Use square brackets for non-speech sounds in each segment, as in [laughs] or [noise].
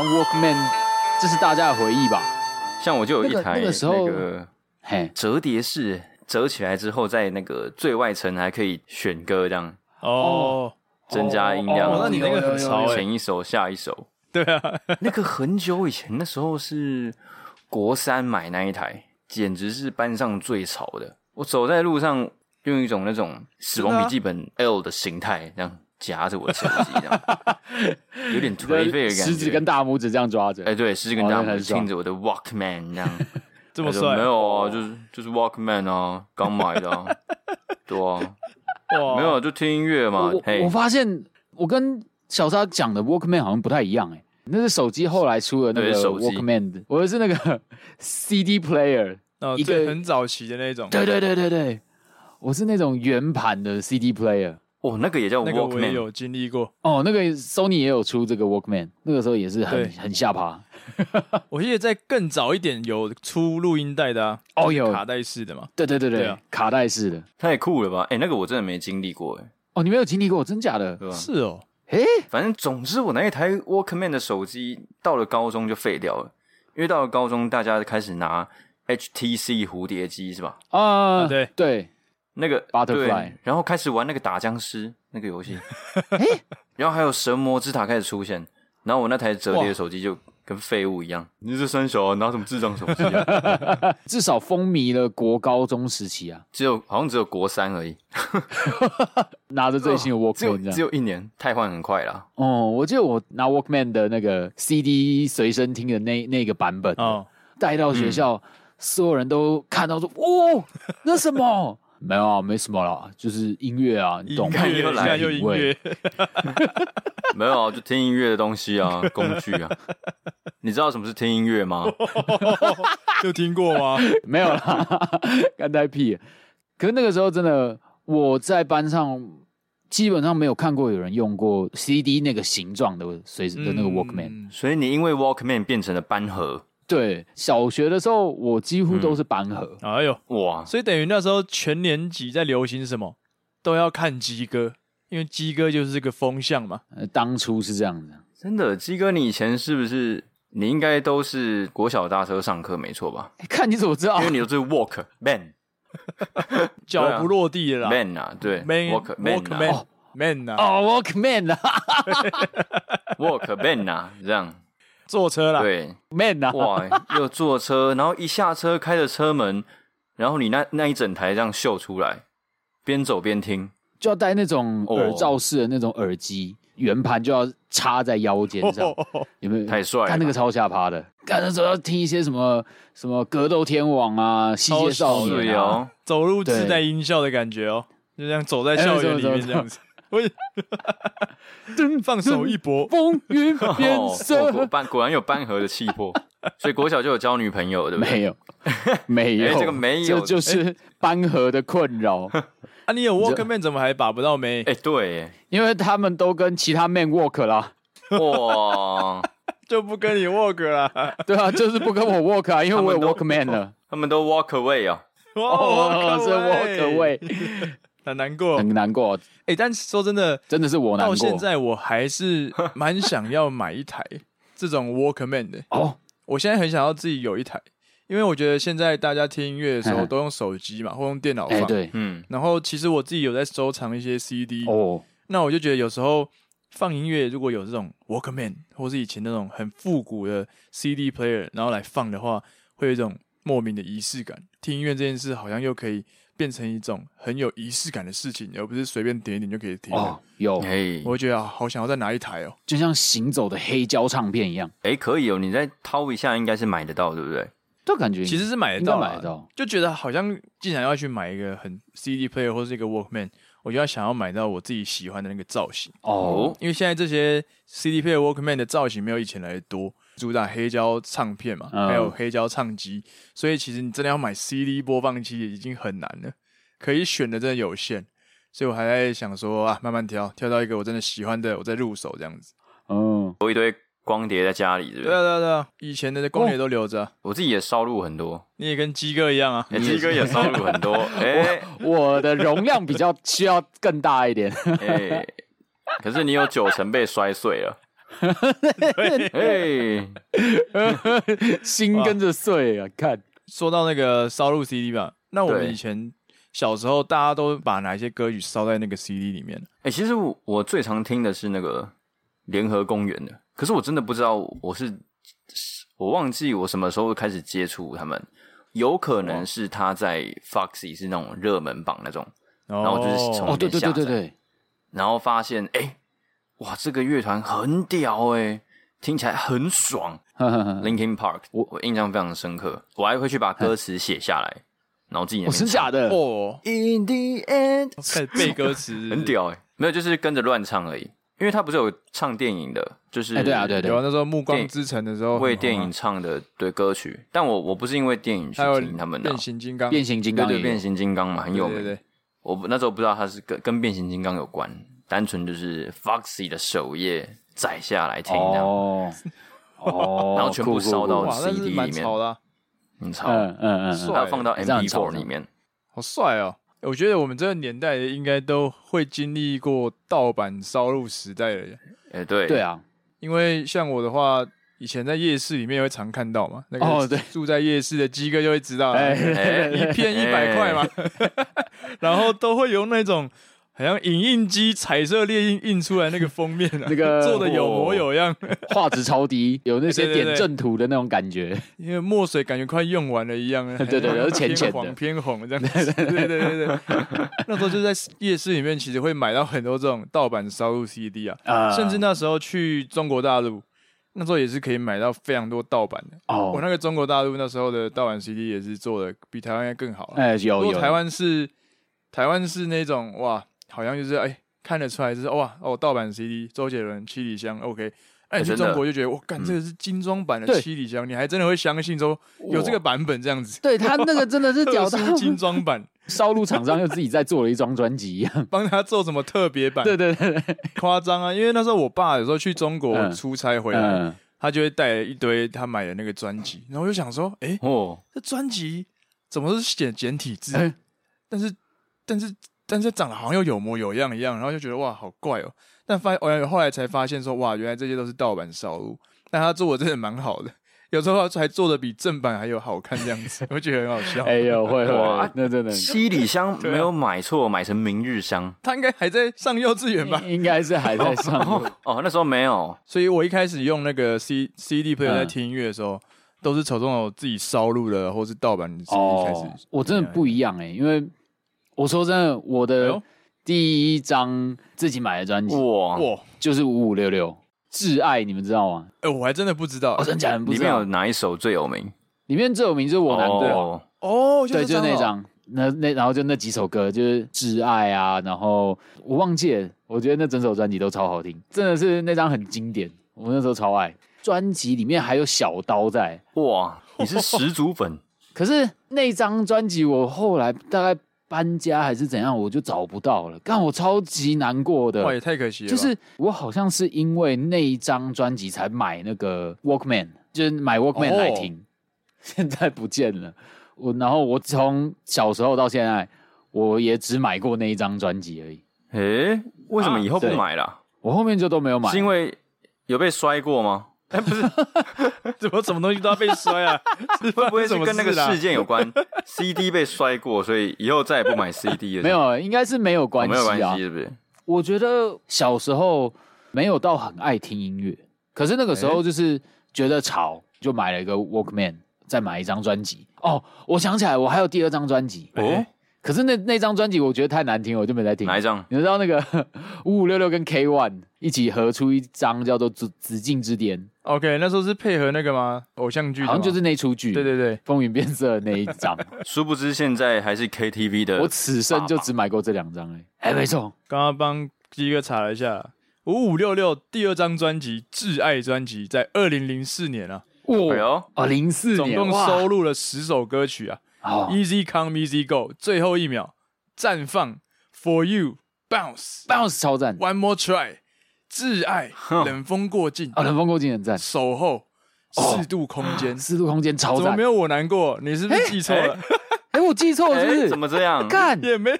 到 Walkman，这是大家的回忆吧？像我就有一台那个时候嘿，折叠式，折起来之后，在那个最外层还可以选歌，这样哦，增加音量。哦那你那个很潮欸前一首下一首。对啊，[laughs] 那个很久以前，那时候是国三买那一台，简直是班上最潮的。我走在路上，用一种那种死亡笔记本 L 的形态，这样夹着我的手机，这样 [laughs] 有点颓废的感觉。食指跟大拇指这样抓着，哎，对，食指跟大拇指哦听着我的 Walkman 这样。[laughs] 这么帅？没有啊，就是就是 Walkman 啊，刚买的啊，[laughs] 对啊，哇，没有就听音乐嘛。我嘿我发现我跟小沙讲的 Walkman 好像不太一样哎、欸，那是手机后来出的那个手机 Walkman 的，我的是那个 CD player，哦，一个，很早期的那种，对对对对对，我是那种圆盘的 CD player。哦，那个也叫那个我也有经历过。哦，那个 Sony 也有出这个 Walkman，那个时候也是很很下趴。[laughs] 我记得在更早一点有出录音带的啊，哦有卡带式的嘛。对对对对，对啊卡带式的。太酷了吧？哎，那个我真的没经历过哎，哦，你没有经历过，真假的？对吧？是哦，诶，反正总之，我那一台 Walkman 的手机到了高中就废掉了，因为到了高中，大家开始拿 HTC 蝴蝶机是吧？啊，啊对对，那个 Butterfly 对然后开始玩那个打僵尸那个游戏，[laughs] 然后还有神魔之塔开始出现，然后我那台折叠的手机就跟废物一样。你是三小啊，拿什么智障手机啊？[laughs] 至少风靡了国高中时期啊，只有好像只有国三而已，[laughs] 拿着最新的 Walkman 这样只。有一年，太换很快了。哦，我记得我拿 Walkman 的那个 CD 随身听的那那个版本，哦，带到学校，所有人都看到说：“哦，那什么？没有啊，没什么啦，就是音乐啊，你懂吗？看又来又音乐，[laughs] 没有啊，就听音乐的东西啊，[laughs] 工具啊。你知道什么是听音乐吗？[laughs] 有听过吗？没有啦，干呆屁。可是那个时候真的，我在班上基本上没有看过有人用过 CD 那个形状的随的那个 Walkman。嗯所以你因为 Walkman 变成了班盒，对，小学的时候我几乎都是班盒。哎呦，哇！所以等于那时候全年级在流行什么，都要看鸡哥，因为鸡哥就是这个风向嘛。呃，当初是这样子。真的，鸡哥，你以前是不是你应该都是国小大车上课没错吧？欸看你怎么知道因为？你都是 walk man [laughs] 脚不落地了啦 man 啊，对 man walk man walk 啊 man man 啊，哦，Walkman 啊 walk man 啊，这样坐车啦，对，，Man 啊，哇，又坐车，然后一下车开着车门，然后你那那一整台这样秀出来，边走边听，就要戴那种耳罩式的那种耳机，圆盘就要插在腰间上，有没有？太帅了。看那个超下趴的，看那时候要听一些什么什么格斗天王啊、西街少对年啊，哦，走路自带音效的感觉哦，就这样走在校园里面这样子。我放手一搏，风云变哦色。果班果然有班合的气魄，[laughs] 所以国小就有交女朋友，对不对？没有，[laughs] 没有，哎这个没有。这就是班合的困扰，[laughs] 啊，你有 Walkman 怎么还把不到妹？哎，对，因为他们都跟其他 man walk 啦，哇，就不跟你 walk 啦。对啊，就是不跟我 walk 啊，因为我有 Walkman 了，他们都 walk away 啊，哦，是 walk away，很难过。很难过，哎，但说真的，真的是我难过。到现在我还是 [laughs] 蛮想要买一台这种 Walkman 的。哦，我现在很想要自己有一台，因为我觉得现在大家听音乐的时候嗯都用手机嘛，或用电脑哎，放。对，嗯，然后其实我自己有在收藏一些 CD，哦，那我就觉得有时候放音乐如果有这种 Walkman 或是以前那种很复古的 CD player，然后来放的话，会有一种莫名的仪式感。听音乐这件事好像又可以变成一种很有仪式感的事情，而不是随便点一点就可以听。哦，有，哎我会觉得好想要再拿一台哦。就像行走的黑胶唱片一样，哎，可以哦，你再掏一下，应该是买得到，对不对？这感觉其实是买得到，买得到。就觉得好像既然要去买一个很 CD player 或是一个 Walkman，我就要想要买到我自己喜欢的那个造型。哦，因为现在这些 CD player Walkman 的造型没有以前来的多，主打黑胶唱片嘛，嗯还有黑胶唱机，所以其实你真的要买 CD 播放器已经很难了，可以选的真的有限，所以我还在想说啊，慢慢挑，挑到一个我真的喜欢的，我再入手这样子。嗯，有一堆光碟在家里，对不对啊，对？对啊，对啊，以前的光碟都留着啊、我自己也烧录很多，你也跟鸡哥一样啊。哎，鸡哥也烧录很多，[laughs] 哎我的容量比较需要更大一点。哎，可是你有九成被摔碎了，哎，[laughs] 心跟着碎啊！看，说到那个烧录 CD 吧，那我们以前小时候大家都把哪些歌曲烧在那个 CD 里面？哎，其实我我最常听的是那个联合公园的，可是我真的不知道我是我忘记我什么时候开始接触他们，有可能是他在 Foxy 是那种热门榜那种，然后就是从哦，对对对对对，然后发现哎，哇，这个乐团很屌哎，听起来很爽。呵呵呵 Linkin Park，我我印象非常深刻，我还会去把歌词写下来，然后自己我是假的？哦，In the end，开 [laughs] 始背歌词，很屌哎，没有，就是跟着乱唱而已。因为他不是有唱电影的，就是哎，对啊，对对有啊，那时候《暮光之城》的时候为电影唱的对歌曲，但我我不是因为电影去听他们的。变形金刚，变形金对对刚变形金刚嘛很有名，对对对。我那时候不知道他是跟跟变形金刚有关，单纯就是 Foxy 的首页载下来听这样，哦哦，[laughs] 然后全部烧到 CD 里面。很潮，嗯嗯嗯，帅还有放到这样很潮 MP4 里面，好帅哦！我觉得我们这个年代应该都会经历过盗版烧录时代的，哎对。对，啊，因为像我的话，以前在夜市里面也会常看到嘛，那个住在夜市的鸡哥就会知道 [laughs] 一片一百块嘛，[laughs] 然后都会有那种好像影印机彩色列印印出来那个封面啊，那个 [laughs] 做的有模有样，画质超低，有那些 [laughs] 点阵图的那种感觉，因为墨水感觉快用完了一样，[laughs] 对对对都是浅浅的。偏黄偏红这样。子，对对对对。对。那时候就在夜市里面，其实会买到很多这种盗版烧录 CD 啊，啊。甚至那时候去中国大陆，那时候也是可以买到非常多盗版的。哦。我哦，那个中国大陆那时候的盗版 CD 也是做的比台湾应该更好啊。哎有有，台湾是台湾是那种哇，好像就是哎看得出来就是哇哦盗版 CD，周杰伦七里香 OK。那你去中国就觉得，我干，这个是精装版的七里香，你还真的会相信说有这个版本这样子？对他那个真的是屌到 [laughs] 精装版，烧录厂商又自己在做了一张专辑一样，[laughs] 帮他做什么特别版？对对对对，夸张啊！因为那时候我爸有时候去中国嗯出差回来，嗯，他就会带了一堆他买的那个专辑，然后我就想说，哎，哦，这专辑怎么是简简体字？哎但是但是但是长得好像又有模有样一样，然后就觉得哇，好怪哦。但发我后来才发现说，哇，原来这些都是盗版烧录，但他做的真的蛮好的，有时候还做的比正版还有好看这样子，我觉得很好笑。[laughs] 哎呦会哇会，那真的七里香没有买错，买成明日香他应该还在上幼稚园吧？[laughs] 应该是还在上 [laughs] 哦哦，那时候没有，所以我一开始用那个 C C D player 嗯在听音乐的时候，都是从这种自己烧录的或是盗版。哦，我真的不一样哎，因为我说真的，我的第一张自己买的专辑哇，哇，就是五五六六挚爱，你们知道吗？哎、我还真的不知道。哦，真假的不知道里面有，哪一首最有名？里面最有名就是我难过，哦，哦，对，就是那哦。张，那那然后就那几首歌，就是挚爱啊，然后我忘记了，我觉得那整首专辑都超好听，真的是那张很经典，我那时候超爱。专辑里面还有小刀在，哇，你是十足粉，[laughs] 可是那张专辑我后来大概搬家还是怎样，我就找不到了，但我超级难过的哇，。也太可惜了。就是我好像是因为那一张专辑才买那个 Walkman，就是买 Walkman 哦来听，[laughs] 现在不见了。我然后我从小时候到现在，我也只买过那一张专辑而已，诶，为什么以后不买了？我后面就都没有买。是因为有被摔过吗？[laughs] 怎么什么东西都要被摔啊？[laughs] 会不会是什么跟那个事件有关？CD 被摔过，所以以后再也不买 [laughs] CD 了？没有，应该是没有关哦，没有关系啊。是不是？我觉得小时候没有到很爱听音乐，可是那个时候就是觉得潮，就买了一个 Walkman，再买一张专辑。哦，我想起来，我还有第二张专辑哦哦，可是那那张专辑我觉得太难听了，我就没再听。哪一张？你知道那个 [laughs] 五五六六跟 K One 一起合出一张叫做《紫紫禁之巅 OK，那时候是配合那个吗？偶像剧》，好像就是那出剧，对对对，风云变色的那一张。[laughs] 殊不知现在还是 KTV 的。我此生就只买过这两张，哎，哎，没错，刚刚帮鸡哥查了一下，五五六六第二张专辑《挚爱》专辑在二零零四年啊，哦，零四年，总共收录了十首歌曲啊。哦 Easy Come Easy Go，最后一秒绽放，For You Bounce bounce 超赞，One More Try，挚爱，冷风过境，啊，冷风过境很赞，守候，四度空间，四度空间超赞。怎么没有我难过？你是不是记错了？哎，我记错了是不哎，是？怎么这样？干，也没有，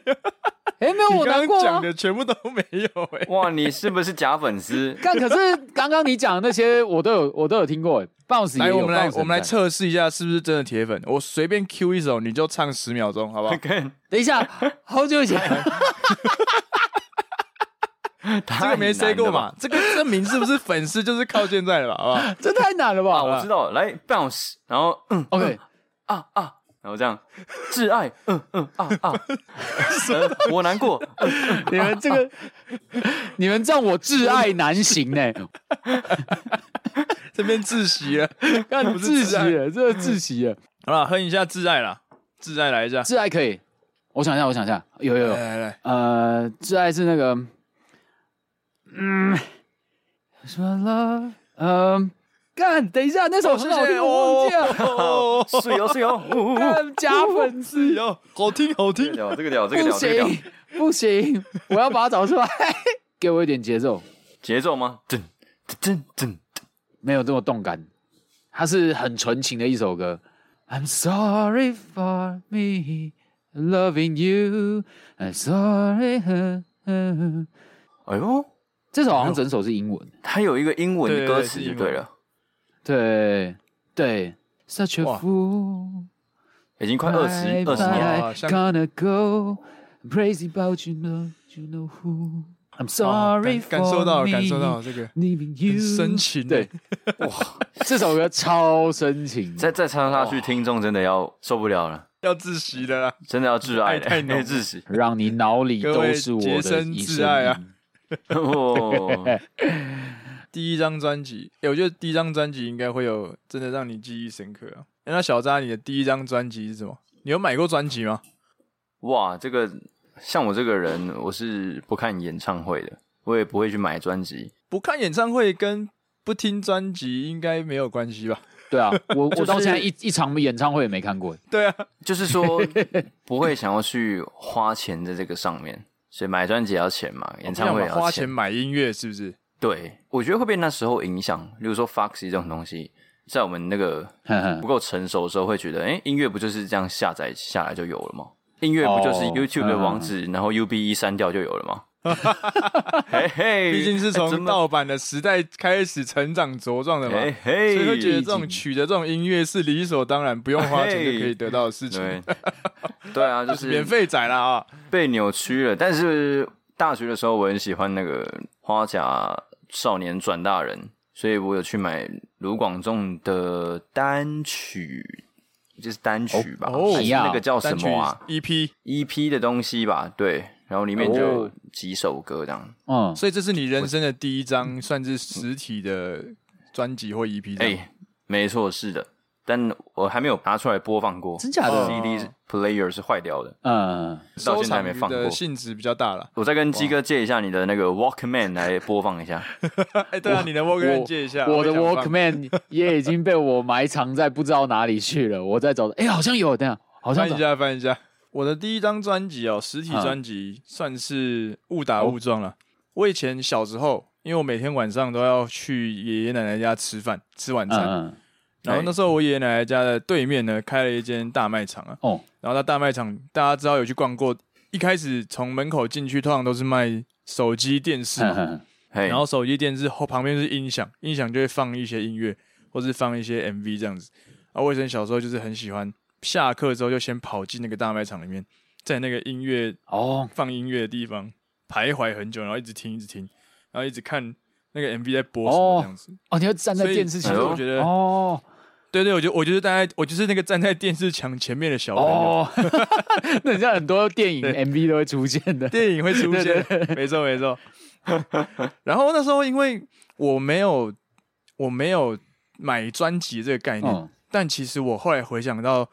哎、欸，没有我难过讲的全部都没有哎、欸。[laughs] 哇，你是不是假粉丝？干可是刚刚你讲的那些我都有，我都有听过哎。Bounce 来，我们来，Bounce 我们来测试一下是不是真的铁粉。我随便 Q 一首，你就唱十秒钟，好不好？[laughs] 等一下，好久以前，[laughs] 这个没 say 过嘛？这个证明是不是粉丝就是靠现在的吧？好不好？这太难了吧？啊，我知道了，来 Bounce，然后嗯，OK，啊啊。然后这样，挚爱，嗯嗯啊啊，[laughs] 呃、我难过。嗯嗯、你们这个，啊、你们这样我挚爱难行呢。这边窒息了，看你窒息了，这个窒息了。好了，哼一下挚爱啦，挚爱来一下，挚爱可以。我想一下，我想一下，有有有，来来来，呃，挚爱是那个，嗯，什么了？嗯。干，等一下，那首很好听，哦、我忘记了。是哟是哟，[laughs] 假粉丝哟，好听好听。这个调，这个调，不行不行，我要把它找出来。[laughs] 给我一点节奏，节奏吗？噔噔噔噔，没有这么动感，它是很纯情的一首歌。I'm sorry for me loving you. I'm sorry. 哎呦，这首好像整首是英文，它有一个英文的歌词就对了。对对，Such a fool，已经快二十二十年了。Gonna go crazy about you know you know who [laughs] I'm sorry。感受到感受到这个很深情，对，哇，[laughs] 这首歌超深情，再再唱下去，听众真的要受不了了，要窒息的啦，真的要挚爱，太太窒息，让你脑里都是我的挚爱啊！[laughs] 第一张专辑，哎、欸，我觉得第一张专辑应该会有真的让你记忆深刻啊。欸、那小扎，你的第一张专辑是什么？你有买过专辑吗？哇，这个像我这个人，我是不看演唱会的，我也不会去买专辑。不看演唱会跟不听专辑应该没有关系吧？对啊，我 [laughs] 我到现在一一场演唱会也没看过。对啊，就是说不会想要去花钱在这个上面，所以买专辑要钱嘛，[laughs] 演唱会也要钱，花钱买音乐是不是？对，我觉得会被那时候影响。比如说 Foxy 这种东西，在我们那个不够成熟的时候，会觉得，哎，音乐不就是这样下载下来就有了吗？音乐不就是 YouTube 的网址，然后 UB 一删掉就有了吗？[laughs] 嘿嘿，毕竟是从盗版的时代开始成长茁壮的嘛，嘿嘿，所以会觉得这种曲的这种音乐是理所当然，不用花钱就可以得到的事情。对，对啊，[laughs] 就是免费仔了啊，被扭曲了。但是大学的时候，我很喜欢那个花甲。少年转大人，所以我有去买卢广仲的单曲，就是单曲吧，哦、还是那个叫什么啊？EP EP 的东西吧，对，然后里面就有几首歌这样。嗯，所以这是你人生的第一张算是实体的专辑或 EP？哎、欸，没错，是的。但我还没有拿出来播放过，真假的？CD player 是坏掉的，嗯，到现在还没放过。性质比较大了，我再跟鸡哥借一下你的那个 Walkman 来播放一下。[laughs] 哎、欸，对啊，你的 Walkman 借一下。我，我的 Walkman [laughs] 也已经被我埋藏在不知道哪里去了，我在找。哎、欸，好像有，等下，好像翻一下，翻一下。我的第一张专辑哦，实体专辑算是误打误撞了。我以前小时候，因为我每天晚上都要去爷爷奶奶家吃饭，吃晚餐。嗯然后那时候我爷爷奶奶家的对面呢，开了一间大卖场啊。哦。然后那大卖场，大家知道有去逛过。一开始从门口进去，通常都是卖手机、电视嘛。然后手机、电视后旁边是音响，音响就会放一些音乐，或是放一些 MV 这样子。啊，我以前小时候就是很喜欢，下课之后就先跑进那个大卖场里面，在那个音乐哦放音乐的地方徘徊很久，然后一直听，一直听，然后一直看那个 MV 在播什么这样子。哦，你要站在电视前，我觉得哦。对对，我就我就是站在，我就是那个站在电视墙前面的小朋友。哦，[laughs] 那像很多电影 MV 都会出现的，电影会出现，对对对没错没错。[laughs] 然后那时候因为我没有我没有买专辑这个概念，嗯，但其实我后来回想到，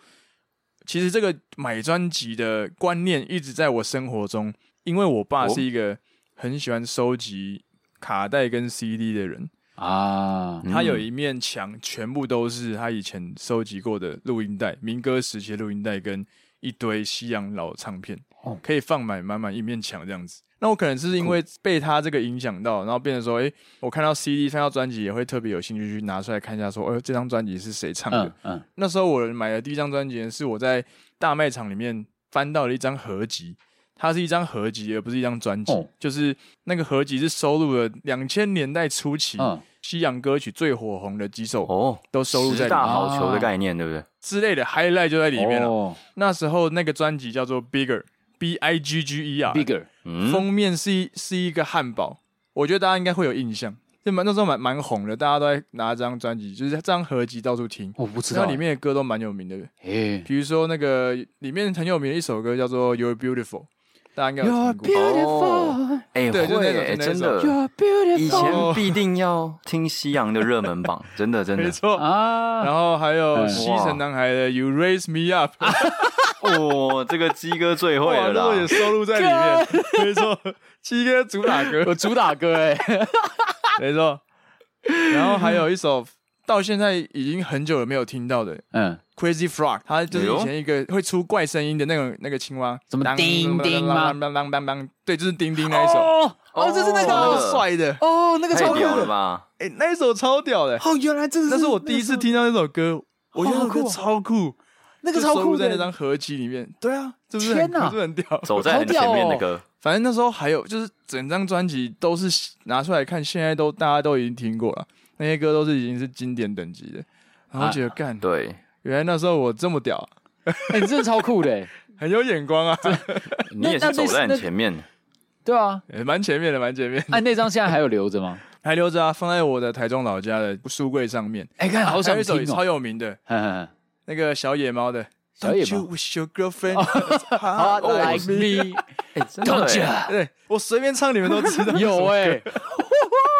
其实这个买专辑的观念一直在我生活中，因为我爸是一个很喜欢收集卡带跟 CD 的人。啊，他有一面墙，全部都是他以前收集过的录音带，民歌时期的录音带跟一堆西洋老唱片，可以放满满满一面墙这样子。那我可能是因为被他这个影响到，然后变成说，诶，我看到 CD，看到专辑也会特别有兴趣去拿出来看一下，说，哦，这张专辑是谁唱的？嗯，嗯，那时候我买的第一张专辑是我在大卖场里面翻到了一张合集，它是一张合集，而不是一张专辑。哦。就是那个合集是收录了两千年代初期嗯。西洋歌曲最火红的几首哦，都收录在十大里面好球的概念，对不对？之类的 highlight 就在里面了。哦。那时候那个专辑叫做 Bigger，B I G G E 啊，bigger，嗯，封面是一是一个汉堡，我觉得大家应该会有印象，就蛮那时候蛮蛮红的，大家都在拿这张专辑，就是这张合集到处听，我不知道。那里面的歌都蛮有名的，诶比如说那个里面很有名的一首歌叫做 You're Beautiful，大家应该有听过。beautiful，哎，对就那会欸种就那真的，you're 以前必定要听西洋的热门榜，[laughs] 真的真的。没错，啊，然后还有嗯西城男孩的 You Raise Me Up，[laughs] 哦，这个鸡哥最会哇，了啦。这个也！收录在里面，[laughs] 没错，鸡哥主打歌，我主打歌哎，没错。然后还有一首到现在已经很久了没有听到的嗯，Crazy Frog，它就是以前一个会出怪声音的那个那个青蛙，什么当叮叮吗当当当当。当，对，就是叮叮那一首，哦哦，这是那超个帅的，哦，那个超屌的吧！哎，那一首超屌的，哦，原来这是那是我第一次听到那首歌，我觉得那首歌好酷哦超酷，那个超酷就收录在那的，张合集里面，对啊，是不是？天哪。很屌？走在很前面的歌，反正那时候还有就是整张专辑都是拿出来看，现在都大家都已经听过了，那些歌都是已经是经典等级的，然后觉得干，对，原来那时候我这么屌。啊，哎，你真的超酷的，[laughs] 很有眼光啊，[laughs] 你也是走在很前面。对啊，也蛮前面的，蛮前面的，哎，那张现在还有留着吗？[laughs] 还留着啊，放在我的台中老家的书柜上面。哎，看好还想有一首超有名的，那个小野猫的。小野猫。Don't you wish your girlfriend Hot hot like me，哎，真的 don't 欸。you？对我随便唱，你们都知道。有哎，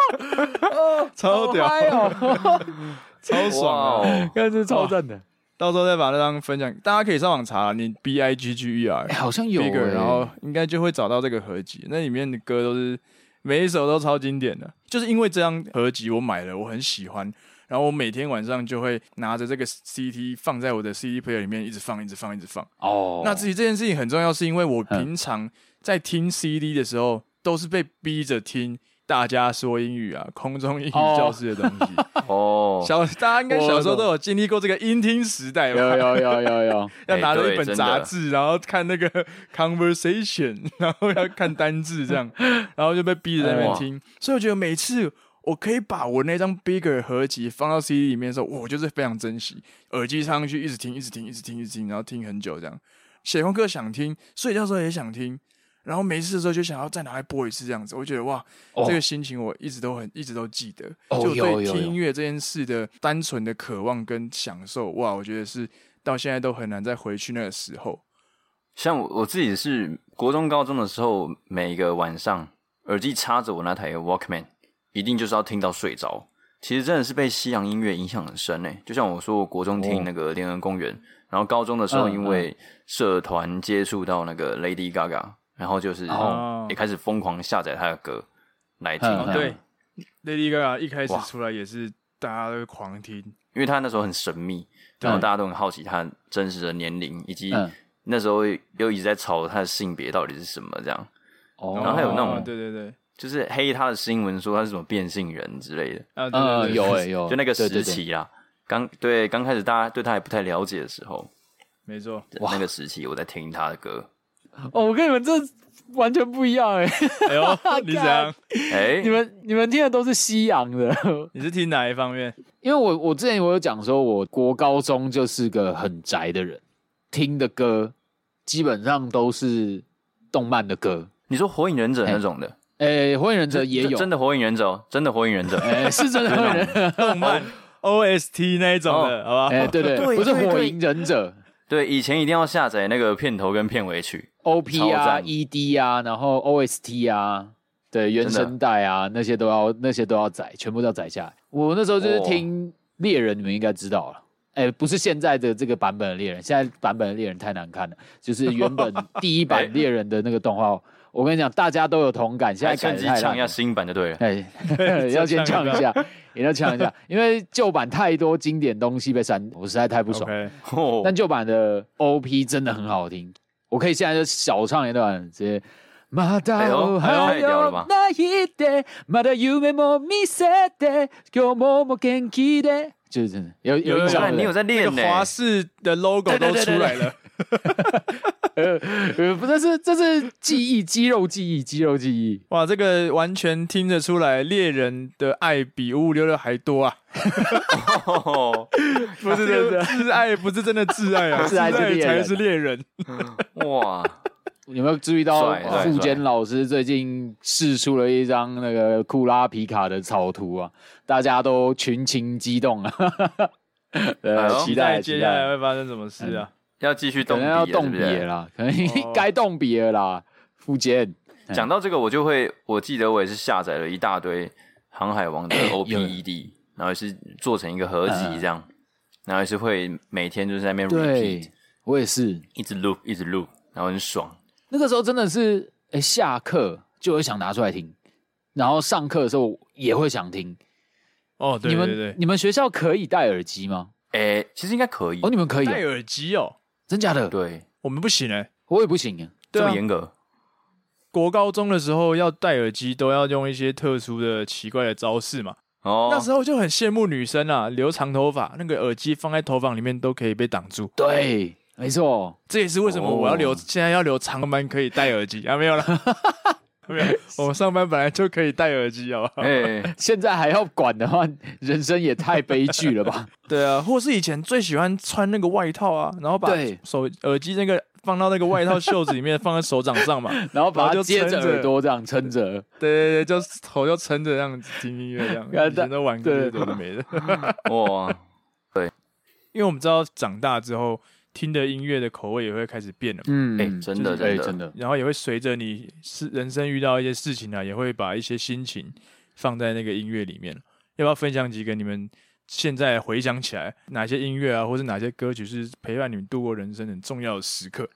[laughs] 超屌。[laughs] 超爽啊！哦！看这超赞的，到时候再把那张分享，大家可以上网查，你 B I G G E R 哎，好像有 Bigger，哎，然后应该就会找到这个合集。那里面的歌都是每一首都超经典的，就是因为这张合集我买了，我很喜欢，然后我每天晚上就会拿着这个 CD 放在我的 CD player 里面，一直放，一直放，一直放。哦，那至于这件事情很重要，是因为我平常在听 CD 的时候，都是被逼着听大家说英语啊，[laughs] 空中英语教室的东西。哦，小大家应该小时候都有经历过这个音听时代吧？有有有有有，[laughs] 要拿着一本杂志，然后看那个 [laughs] conversation，然后要看单字这样，然后就被逼着在那边听。所以我觉得每次我可以把我那张 bigger 合集放到 CD 里面的时候，我就是非常珍惜。耳机插上去，一直听，一直听，一直听，一直听，然后听很久这样。写功课想听，睡觉的时候也想听，然后没事的时候就想要再拿来播一次这样子。我觉得哇，哦这个心情我一直都很一直都记得。哦就对听音乐这件事的单纯的渴望跟享受，哇，我觉得是到现在都很难再回去那个时候。像我我自己是国中、高中的时候，每一个晚上耳机插着我那台 Walkman，一定就是要听到睡着。其实真的是被西洋音乐影响很深诶。就像我说，我国中听那个联合公园，然后高中的时候因为社团接触到那个 Lady Gaga，然后就是哦。也开始疯狂下载他的歌来听。对，Lady Gaga 一开始出来也是大家都狂听，因为他那时候很神秘，然后大家都很好奇他真实的年龄，以及嗯。那时候又一直在吵他的性别到底是什么这样。哦。然后还有那种哦对对对，就是黑他的新闻说他是什么变性人之类的，啊，对对嗯对。有哎有，就那个时对对对。期啦。刚对刚开始大家对他还不太了解的时候，没错，哇那个时期我在听他的歌。[laughs] 哦，我跟你们这完全不一样哎，哎呦，[laughs] 你怎样？哎。你，们你们听的都是西洋的，[laughs] 你是听哪一方面？因为我我之前我有讲说，我国高中就是个很宅的人，听的歌基本上都是动漫的歌，你说火影忍者那种的，哎，火影忍者也有，真的火影忍者哦，真的火影忍者。哎，是真的火影忍者，动漫 OST 那一种的，好吧？哎，对对，对不是火影忍者。对，以前一定要下载那个片头跟片尾曲。，OP 啊，ED 啊，然后 OST 啊，对，原声带啊，那些都要那些都要载，全部都要载下来。我那时候就是听猎人，你们应该知道了。哎，不是现在的这个版本的猎人，现在版本的猎人太难看了，就是原本 [laughs] 第一版猎人的那个动画。我跟你讲，大家都有同感，现在趁机唱一下。新版就对了。哎，[laughs] 要先抢一下，[laughs] 也要抢一下，因为旧版太多经典东西被删，我实在太不爽。但旧版的 OP 真的很好听，我可以现在就小唱一段，直接。まだ哎呦お太はよ屌了吧うないて、まだ梦も见せて、今日もも元気で，就是真的有有印象有你有在练呢那个华视的 logo 都出来了， [laughs] 呃，不，这是这是记忆，肌肉记忆，肌肉记忆。哇，这个完全听得出来，猎人的爱比五五六六还多啊！ [laughs] 不是真的挚爱，不是真的挚爱啊，[laughs] 挚爱才是恋人。[laughs] 哇！有没有注意到富坚老师最近释出了一张那个库拉皮卡的草图啊？大家都群情激动啊！呃，期待接下来会发生什么事啊？要继续动笔，要动笔啦，可能该动笔了啦。富坚讲到这个，我就会，我记得我也是下载了一大堆《航海王》的 OPED，然后也是做成一个合集这样，然后也是会每天就是在那边 repeat。我也是一直录，一直录，然后很爽。那个时候真的是，哎、欸，下课就会想拿出来听，然后上课的时候也会想听。哦，对对对，你们你们学校可以戴耳机吗？哎、欸，其实应该可以。哦，你们可以戴耳机哦？真假的？对，我们不行哎，我也不行啊，这么严格。国高中的时候要戴耳机，都要用一些特殊的奇怪的招式嘛。哦，那时候就很羡慕女生啊，留长头发，那个耳机放在头发里面都可以被挡住。对。没错，这也是为什么我要留，oh. 现在要留长班可以戴耳机啊？没有了，[laughs] 没有。我们上班本来就可以戴耳机哦。哎，现在还要管的话，人生也太悲剧了吧？[laughs] 对啊，或是以前最喜欢穿那个外套啊，然后把手耳机那个放到那个外套袖子里面，放在手掌上嘛，[laughs] 然后把它就接着耳朵这样撑着。对对对，就头就撑着这样子听音乐这样。[laughs] 以前都玩过这种没的。[laughs] 哇，对，因为我们知道长大之后。听的音乐的口味也会开始变了，嗯，哎、欸，真的，真的，真的，然后也会随着你是人生遇到一些事情啊，也会把一些心情放在那个音乐里面。要不要分享几个你们现在回想起来哪些音乐啊，或者哪些歌曲是陪伴你们度过人生很重要的时刻？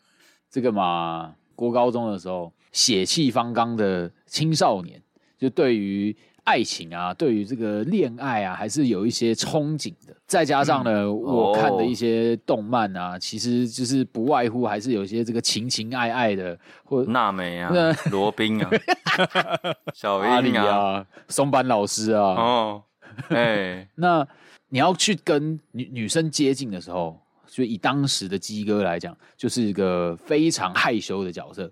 这个嘛，国高中的时候血气方刚的青少年，就对于。爱情啊，对于这个恋爱啊，还是有一些憧憬的。再加上呢，嗯、我看的一些动漫啊，哦、其实就是不外乎还是有一些这个情情爱爱的，或娜美啊、[laughs] 罗宾啊、[laughs] 小阿里啊、松坂老师啊。哦，哎、欸，[laughs] 那你要去跟女女生接近的时候，就以当时的鸡哥来讲，就是一个非常害羞的角色，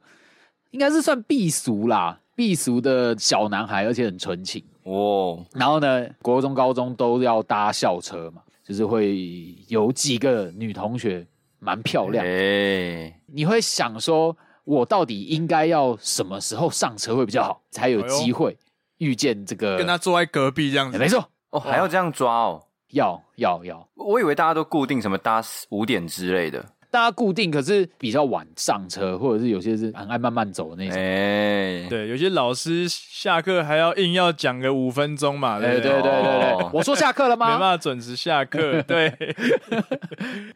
应该是算避俗啦。避俗的小男孩，而且很纯情哦。然后呢，国中、高中都要搭校车嘛，就是会有几个女同学蛮漂亮的。欸、你会想说，我到底应该要什么时候上车会比较好，才有机会遇见这个？跟他坐在隔壁这样子，欸、没错哦，还要这样抓哦？要要要！我以为大家都固定什么搭五点之类的。大家固定，可是比较晚上车，或者是有些是很爱慢慢走的那种。哎，对，有些老师下课还要硬要讲个五分钟嘛。对对对对对，我说下课了吗？没办法准时下课。[laughs] 对，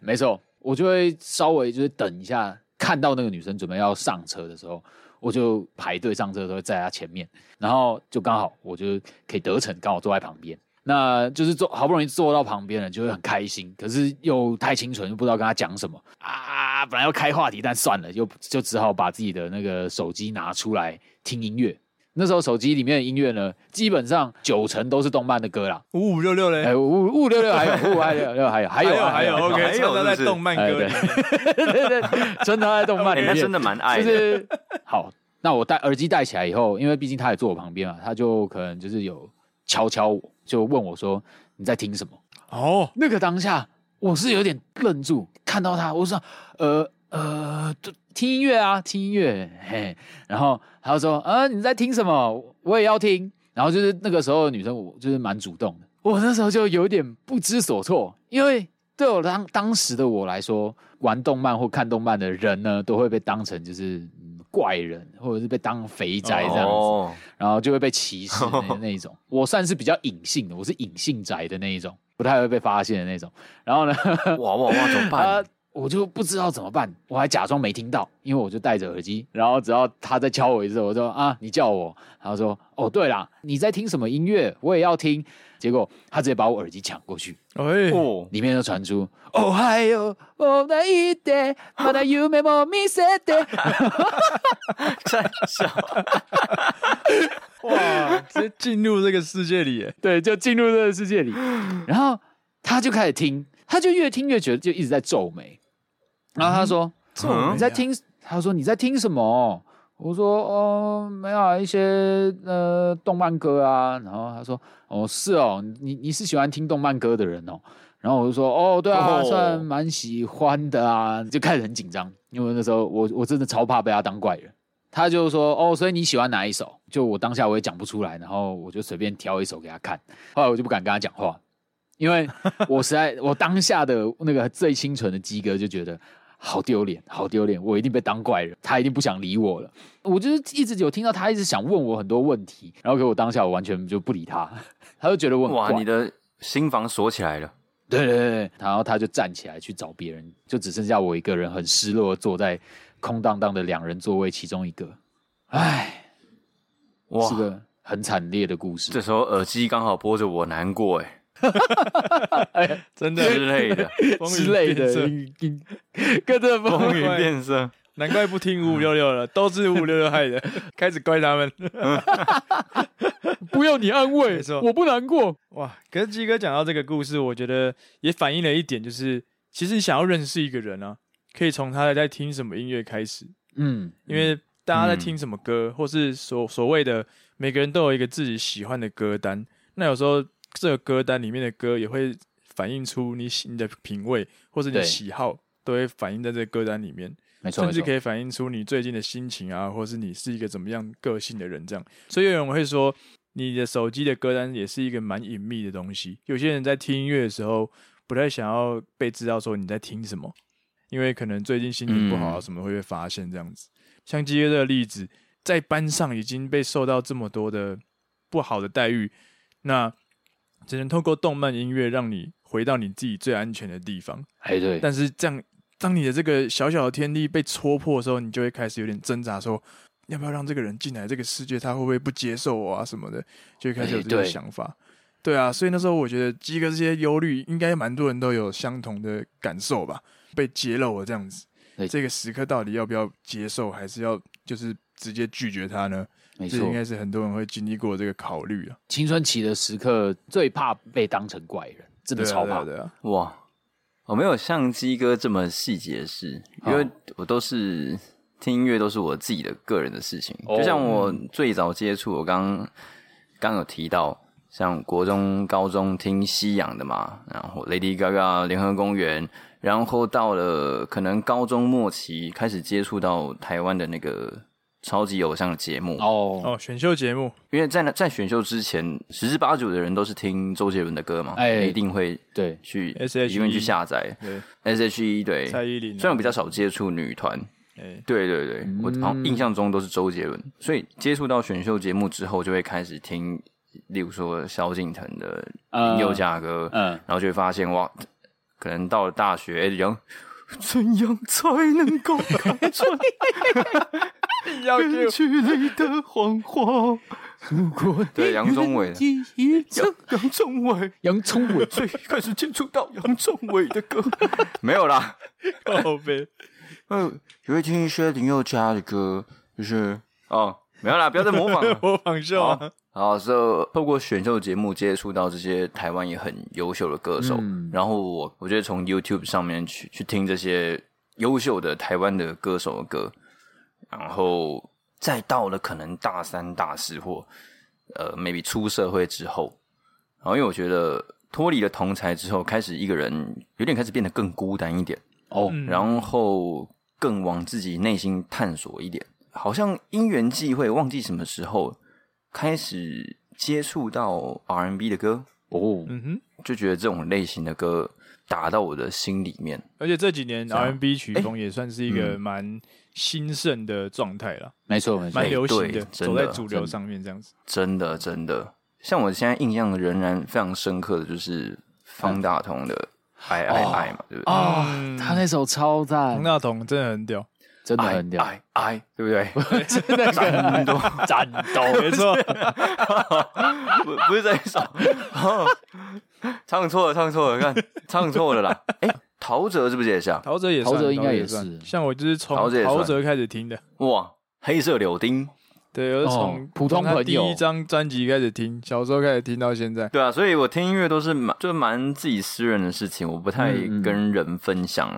没错，我就会稍微就是等一下，看到那个女生准备要上车的时候，我就排队上车的时候在他前面，然后就刚好我就可以得逞，刚好坐在旁边。那就是坐好不容易坐到旁边了，就会很开心。可是又太清纯，又不知道跟他讲什么啊。本来要开话题，但算了，就就只好把自己的那个手机拿出来听音乐。那时候手机里面的音乐呢，基本上九成都是动漫的歌啦。五五六六嘞，哎，五五六六还有五五六六还有 [laughs] 还有还有 OK，还有在动漫歌里，对对对，真的 [laughs] 在动漫里面，真的蛮爱的。就是好，那我戴耳机戴起来以后，因为毕竟他也坐我旁边嘛，他就可能就是有敲敲我。就问我说：“你在听什么？”哦，那个当下我是有点愣住，看到他，我说：“呃呃，听音乐啊，听音乐。[laughs] ”嘿，然后他就说：“啊，你在听什么？我也要听。”然后就是那个时候的女生，我就是蛮主动的。我那时候就有点不知所措，因为对我当当时的我来说，玩动漫或看动漫的人呢，都会被当成就是。怪人，或者是被当肥宅这样子，oh. 然后就会被歧视的那一种。我算是比较隐性的，我是隐性宅的那一种，不太会被发现的那种。然后呢，哇哇哇，怎么办？[laughs] 啊，我就不知道怎么办，我还假装没听到，因为我就戴着耳机。然后只要他在敲我一次，我说啊，你叫我。他说哦，对啦，你在听什么音乐？我也要听。结果他直接把我耳机抢过去，哦，里面就传出哦，还有哦，那一点，把那优美莫名色的，[laughs] 在笑，[laughs] 哇，直接进入这个世界里，对，就进入这个世界里，然后他就开始听，他就越听越觉得就一直在皱眉，然后他说，你在听，他说你在听什么？我说哦，没有啊，一些呃动漫歌啊。然后他说哦，是哦，你你是喜欢听动漫歌的人哦。然后我就说哦，对啊，哦、算蛮喜欢的啊。就开始很紧张，因为那时候我我真的超怕被他当怪人。他就说哦，所以你喜欢哪一首？就我当下我也讲不出来，然后我就随便挑一首给他看。后来我就不敢跟他讲话，因为我实在 [laughs] 我当下的那个最清纯的鸡哥就觉得好丢脸，好丢脸，我一定被当怪人，他一定不想理我了。我就是一直有听到他一直想问我很多问题，然后给我当下我完全就不理他，[laughs] 他就觉得我哇，你的心房锁起来了。对对对，然后他就站起来去找别人，就只剩下我一个人，很失落，坐在。空荡荡的两人座位，其中一个，唉，哇，是个很惨烈的故事。这时候耳机刚好播着我难过，哎，[laughs] 真的。[laughs] 之类的。之类的，跟着 [laughs] 风云变色，难怪不听五五六六了，都是五五六六害的，开始怪他们。不要你安慰，我不难过。哇，可是鸡哥讲到这个故事，我觉得也反映了一点，就是其实你想要认识一个人啊。可以从他在听什么音乐开始，嗯，因为大家在听什么歌，嗯、或是所所谓的每个人都有一个自己喜欢的歌单，那有时候这个歌单里面的歌也会反映出你你的品味或者你的喜好，都会反映在这个歌单里面，没错，甚至可以反映出你最近的心情啊，或是你是一个怎么样个性的人这样。所以有人会说，你的手机的歌单也是一个蛮隐秘的东西。有些人在听音乐的时候，不太想要被知道说你在听什么。因为可能最近心情不好啊，什么会被发现这样子。嗯、像基哥这个例子，在班上已经被受到这么多的不好的待遇，那只能透过动漫音乐让你回到你自己最安全的地方。哎，对。但是这样，当你的这个小小的天地被戳破的时候，你就会开始有点挣扎，说要不要让这个人进来这个世界？他会不会不接受我啊？什么的，就会开始有这个想法。哎、对，对啊，所以那时候我觉得鸡哥这些忧虑，应该蛮多人都有相同的感受吧。被揭露了这样子，对这个时刻到底要不要接受，还是要就是直接拒绝他呢？没错，这应该是很多人会经历过这个考虑啊。青春期的时刻最怕被当成怪人，真的超怕的。啊啊、哇，我没有像鸡哥这么细节的事，因为我都是听音乐，都是我自己的个人的事情。哦、就像我最早接触，我刚刚有提到，像国中、高中听西洋的嘛，然后 Lady Gaga、联合公园。然后到了可能高中末期，开始接触到台湾的那个超级偶像的节目。哦。哦，选秀节目，因为在那在选秀之前，十之八九的人都是听周杰伦的歌嘛，哎，一定会对去 S H E 因为去下载对。S H E 对蔡依林，虽然我比较少接触女团，哎，对对对，我好像印象中都是周杰伦，所以接触到选秀节目之后，就会开始听，例如说萧敬腾的林宥嘉歌，嗯，然后就会发现哇。可能到了大学，杨怎样才能够看 [laughs] 穿歌曲里的谎话？如 [laughs] 果对杨宗纬，杨杨宗纬，杨宗纬。最开始接触到杨宗纬的歌，[laughs] 没有啦，宝贝，嗯，也会听一些林宥嘉的歌，就是哦，没有啦，不要再模仿了，[laughs] 模仿秀啊。好，所以透过选秀节目接触到这些台湾也很优秀的歌手，嗯、然后我我觉得从 YouTube 上面去去听这些优秀的台湾的歌手的歌，然后再到了可能大三、大四或呃 maybe 出社会之后，然后因为我觉得脱离了同才之后，开始一个人有点开始变得更孤单一点。哦，然后更往自己内心探索一点，好像因缘际会，忘记什么时候。开始接触到 R&B 的歌。哦，嗯哼，就觉得这种类型的歌打到我的心里面。而且这几年 R&B 曲风也算是一个蛮兴盛的状态了，没错，没错，蛮流行的，的走在主流上面这样子。真的，真的，像我现在印象仍然非常深刻的就是方大同的《爱爱爱》嘛，对不对？啊，他那首超赞，方大同真的很屌。真的很屌，爱爱，对不对？[laughs] 真的很多战斗，没错，不不是这一首，唱错了，唱错了，看唱错了啦。[laughs] 哎，陶喆是不是也像？陶喆也，陶喆应该也是。像我就是从陶喆开始听的。哇，黑色柳丁，对，我是从普通朋友第一张专辑开始听，小时候开始听到现在。对啊，所以我听音乐都是蛮就蛮自己私人的事情，我不太跟人分享。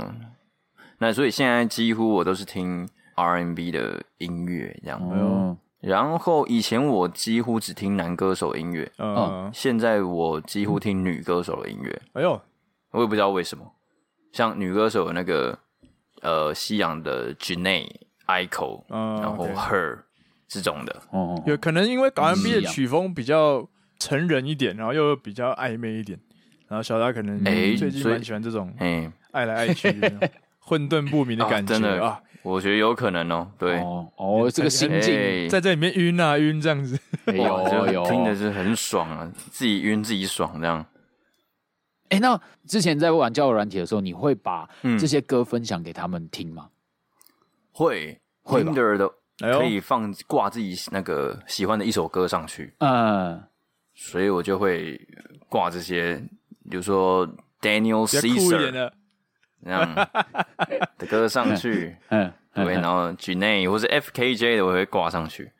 那所以现在几乎我都是听 R&B 的音乐这样。嗯，然后以前我几乎只听男歌手音乐，嗯，现在我几乎听女歌手的音乐。哎呦，我也不知道为什么，像女歌手的那个呃，西洋的 Aiko，嗯，然后 Her 这种的，哦，有可能因为 R&B 的曲风比较成人一点，然后又比较暧昧一点，然后小达可能最近蛮喜欢这种哎，爱来爱去的 [laughs] 混沌不明的感觉，真的啊，我觉得有可能哦，对，哦，哦，这个心境在这里面晕啊晕这样子，有有。听的是很爽啊，自己晕自己爽这样。哎，那之前在玩交友软体的时候，你会把这些歌分享给他们听吗？会，会的可以放挂自己那个喜欢的一首歌上去，嗯，所以我就会挂这些，比如说 Daniel Caesar 这样 [laughs] 的歌上去，[laughs] 嗯，对，然后 Jhené 或者 FKJ 的我会挂上去。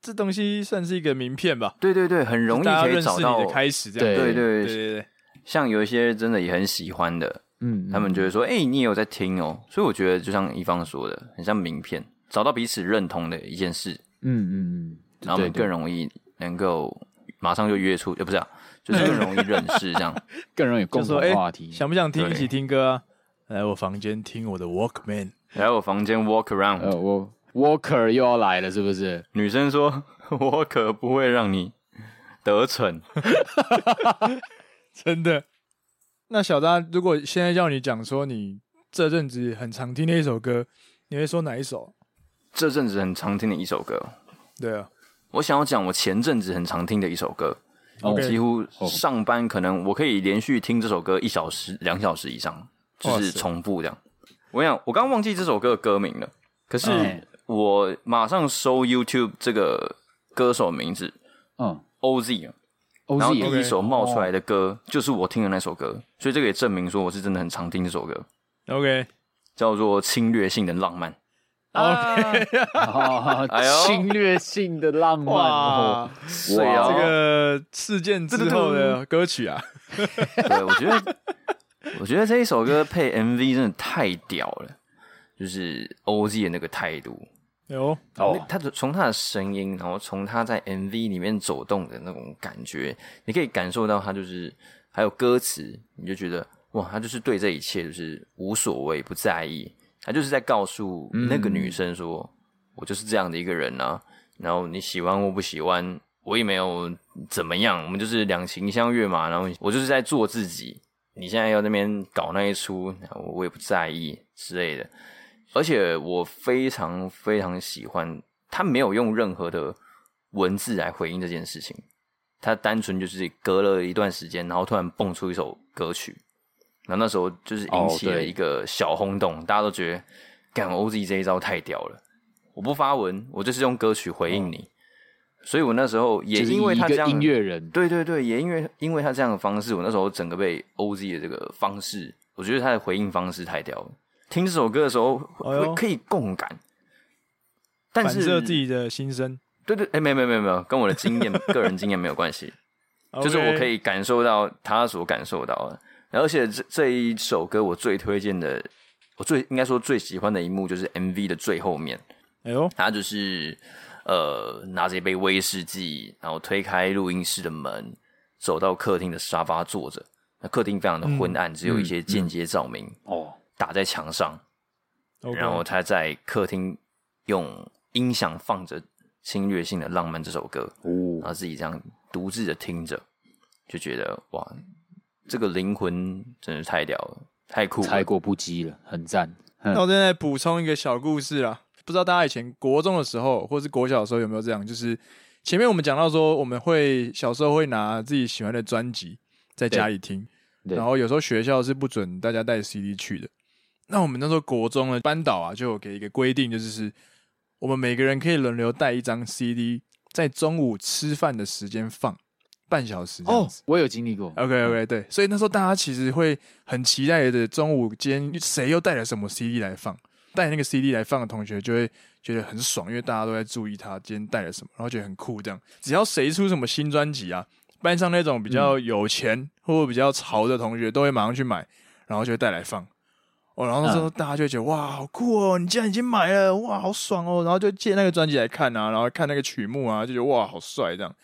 这东西算是一个名片吧？对对对，很容易可以找到的开始，这样对对对对对。像有一些真的也很喜欢的，嗯，他们就会说：“哎、欸，你也有在听哦。”所以我觉得，就像一方说的，很像名片，找到彼此认同的一件事，嗯嗯嗯，然后我们更容易能够马上就约出，呃，不是啊，就是更容易认识，这样 [laughs] 更容易共同话题。想不想听一起听歌啊？来我房间听我的 Walkman，来我房间 Walk Around，呃，我 Walker 又要来了，是不是？女生说：“ [laughs] 我可不会让你得逞。[laughs] ”真的？那小扎，如果现在叫你讲说你这阵子很常听的一首歌，你会说哪一首？这阵子很常听的一首歌，对啊，我想要讲我前阵子很常听的一首歌。我几乎上班可能我可以连续听这首歌一小时、两小时以上，就是重复这样。我想我刚刚忘记这首歌的歌名了，可是我马上搜 YouTube 这个歌手名字，嗯，OZ。然后第一首冒出来的歌就是我听的那首歌，所以这个也证明说我是真的很常听这首歌。OK，叫做《侵略性的浪漫》。[laughs] OK，侵略性的浪漫。哇，这个事件之后的歌曲啊。[laughs] 对，我觉得，我觉得这一首歌配 MV 真的太屌了，就是 OZ 的那个态度。有哦，他从他的声音，然后从他在 MV 里面走动的那种感觉，你可以感受到他就是还有歌词，你就觉得哇，他就是对这一切就是无所谓，不在意，他就是在告诉那个女生说，嗯、我就是这样的一个人啊，然后你喜欢或不喜欢，我也没有怎么样，我们就是两情相悦嘛，然后我就是在做自己，你现在要那边搞那一出，我也不在意之类的。而且我非常非常喜欢，他没有用任何的文字来回应这件事情，他单纯就是隔了一段时间，然后突然蹦出一首歌曲，然后那时候就是引起了一个小轰动，哦、大家都觉得干 OZ 这一招太屌了，我不发文，我就是用歌曲回应你，哦、所以我那时候也因为他这样音乐人，对对对，也因为因为他这样的方式，我那时候整个被 OZ 的这个方式，我觉得他的回应方式太屌了。听这首歌的时候，会可以共感，但是反射自己的心声。对对，哎，没有没有没有没有，跟我的经验、[laughs] 个人经验没有关系，就是我可以感受到他所感受到的。而且这这一首歌，我最推荐的，我最应该说最喜欢的一幕，就是 MV 的最后面。哎呦，他就是呃拿着一杯威士忌，然后推开录音室的门，走到客厅的沙发坐着。那客厅非常的昏暗，只有一些间接照明。哦。打在墙上，Okay. 然后他在客厅用音响放着《侵略性的浪漫》这首歌，哦，然后自己这样独自的听着，就觉得哇，这个灵魂真是太屌了，太酷了，太过不羁了，很赞。那我现在补充一个小故事啦，不知道大家以前国中的时候，或是国小的时候有没有这样？就是前面我们讲到说，我们会小时候会拿自己喜欢的专辑在家里听，然后有时候学校是不准大家带 CD 去的。那我们那时候国中的班导啊，就有给一个规定，就是我们每个人可以轮流带一张 CD，在中午吃饭的时间放半小时。哦，我有经历过。OK OK，对，所以那时候大家其实会很期待的，中午间谁又带了什么 CD 来放，带那个 CD 来放的同学就会觉得很爽，因为大家都在注意他今天带了什么，然后觉得很酷。这样，只要谁出什么新专辑啊，班上那种比较有钱或者比较潮的同学都会马上去买，然后就会带来放。哦，然后之后大家就会觉得、嗯、哇，好酷哦，你竟然已经买了，哇，好爽哦，然后就借那个专辑来看啊，然后看那个曲目啊，就觉得哇，好帅这样。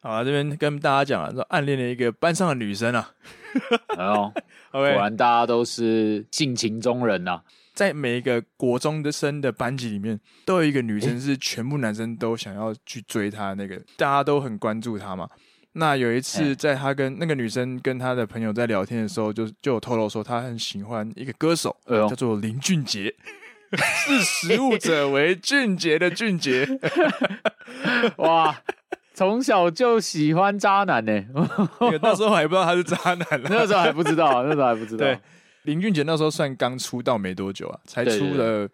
好啊，这边跟大家讲啊，说暗恋了一个班上的女生啊，然后 Okay 果然大家都是性情中人呐、啊。在每一个国中的生的班级里面，都有一个女生是全部男生都想要去追她那个，大家都很关注她嘛。那有一次，在她跟那个女生跟她的朋友在聊天的时候，就就有透露说她很喜欢一个歌手，叫做林俊杰，识时务者为俊杰的俊杰。[laughs] 哇，从小就喜欢渣男呢？[laughs] 那时候还不知道他是渣男，[laughs] 那时候还不知道，那时候还不知道。对，林俊杰那时候算刚出道没多久啊，才出了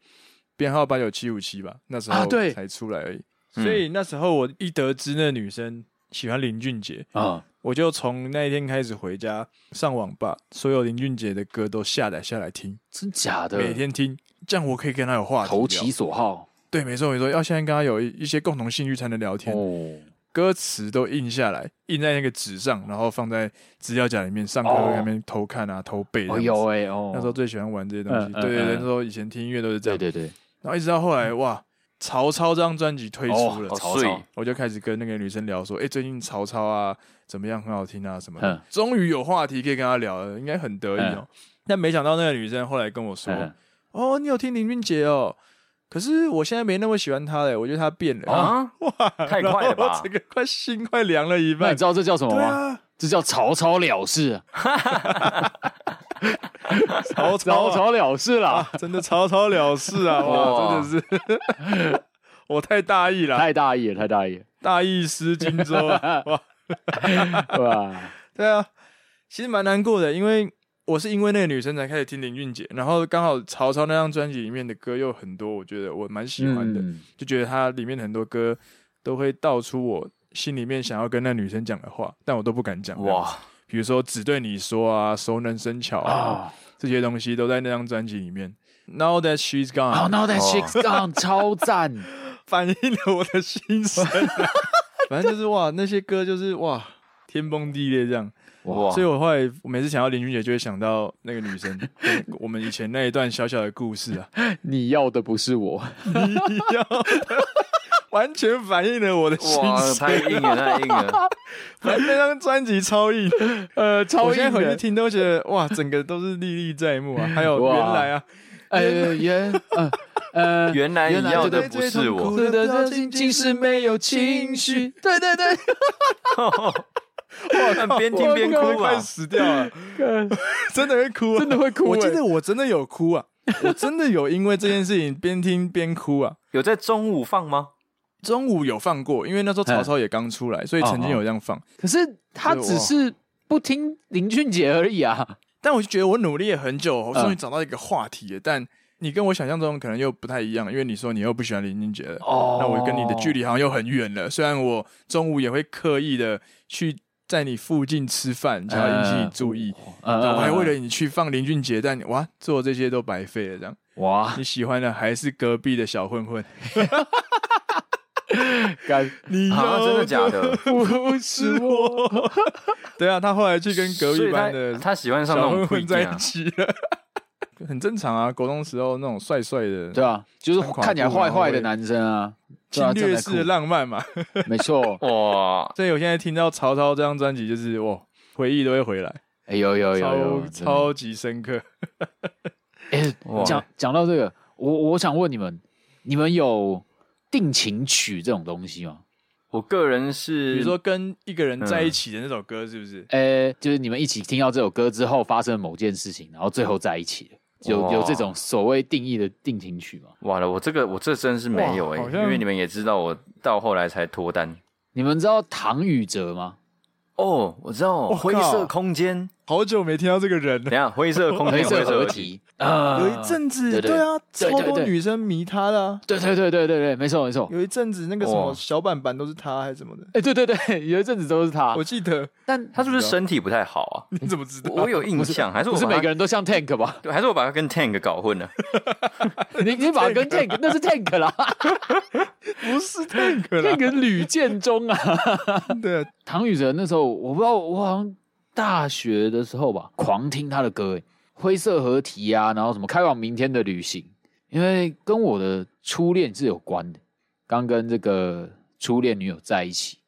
编号八九七五七吧，那时候对才出来而已。所以那时候我一得知那女生。喜欢林俊杰啊！我就从那一天开始回家上网吧，所有林俊杰的歌都下载下来听，真假的？每天听，这样我可以跟他有话题，投其所好。对，没错没错，要现在跟他有一一些共同兴趣才能聊天。哦，歌词都印下来，印在那个纸上，然后放在资料夹里面，上课在那边偷看啊，偷背。哦，有哎哦，那时候最喜欢玩这些东西。对对对，那时候以前听音乐都是这样。对对对，然后一直到后来哇。曹操这张专辑推出了，曹操，我就开始跟那个女生聊说，哎，最近曹操啊怎么样，很好听啊什么的，终于有话题可以跟她聊了，应该很得意哦。但没想到那个女生后来跟我说，哦，你有听林俊杰哦，可是我现在没那么喜欢他嘞，我觉得他变了啊，[laughs] 哇，太快了吧，整个快心快凉了一半。你知道这叫什么吗？这叫草草了事。草草草了事了，真的草草了事啊！哇，真的是，[laughs] 我太大意了，太大意了，太大意了，大意失荆州啊！哇，[laughs] 哇，对啊，其实蛮难过的，因为我是因为那个女生才开始听林俊杰，然后刚好曹操那张专辑里面的歌又很多，我觉得我蛮喜欢的，就觉得它里面很多歌都会道出我心里面想要跟那女生讲的话，但我都不敢讲。哇。比如说只对你说啊，熟能生巧啊，这些东西都在那张专辑里面。Now that she's gone，oh, Now that she's gone，[laughs] 超赞，反映了我的心声。反正就是哇，那些歌就是哇，天崩地裂这样。哇！所以我后来我每次想到林俊杰，就会想到那个女生，[laughs] 我们以前那一段小小的故事啊。[laughs] 你要的不是我，你要的。[laughs] 完全反映了我的心声，太硬了，太硬了。反正那张专辑超硬，呃，超硬。我现在回去听都觉得哇，整个都是历历在目啊。还有原来啊，呃，原呃呃，原来你要的不是我，的仅仅是没有情绪。对对对，[laughs] 哇，边听边哭，快死掉了，[laughs] 真的会哭，真的会哭。我记得我真的有哭啊，我真的有因为这件事情边听边哭啊。有在中午放吗？中午有放过，因为那时候曹操也刚出来，所以曾经有这样放。可是他只是不听林俊杰而已啊！但我就觉得我努力了很久，我终于找到一个话题了。但你跟我想象中可能又不太一样，因为你说你又不喜欢林俊杰了。哦，那我跟你的距离好像又很远了。虽然我中午也会刻意的去在你附近吃饭，就要引起你注意，我还为了你去放林俊杰，但哇，做这些都白费了。这样哇，你喜欢的还是隔壁的小混混。[laughs] 干，你要真的假的？不是我。[laughs] 对啊，他后来去跟隔壁班的他喜欢上那种混在一起了，很正常啊。国中时候那种帅帅的，对啊，就是看起来坏坏的男生啊，侵略式的浪漫嘛，[laughs] 没错。哇，所以我现在听到曹操这张专辑，就是哇，回忆都会回来。哎，有有有有，超级深刻。[laughs] 哎，讲讲到这个，我我想问你们，你们有？定情曲这种东西吗？我个人是，比如说跟一个人在一起的那首歌，是不是？呃、嗯欸，就是你们一起听到这首歌之后发生了某件事情，然后最后在一起了，有有这种所谓定义的定情曲吗？哇了，我这个我这真是没有哎、欸，因为你们也知道，我到后来才脱单。你们知道唐禹哲吗？哦，我知道，灰色空间。好久没听到这个人了。等下，灰色空间，灰色合体啊！有一阵子，对啊，超多女生迷他的。对对对对对对，没错没错。有一阵子，那个什么小板板都是他还是什么的？哎，对对对，[laughs] 有一阵子都是他。我记得，但他是不是身体不太好啊？你怎么知道？我有印象，还是不是每个人都像 Tank 吧？对，还是我把他跟 Tank 搞混了？[laughs] 你你把他跟 Tank，[laughs] 那是 Tank 啦，不是 Tank，Tank 吕建中啊。对，唐禹哲那时候我不知道，我好像。大学的时候吧，狂听他的歌，灰色合体啊，然后什么开往明天的旅行，因为跟我的初恋是有关的。刚跟这个初恋女友在一起，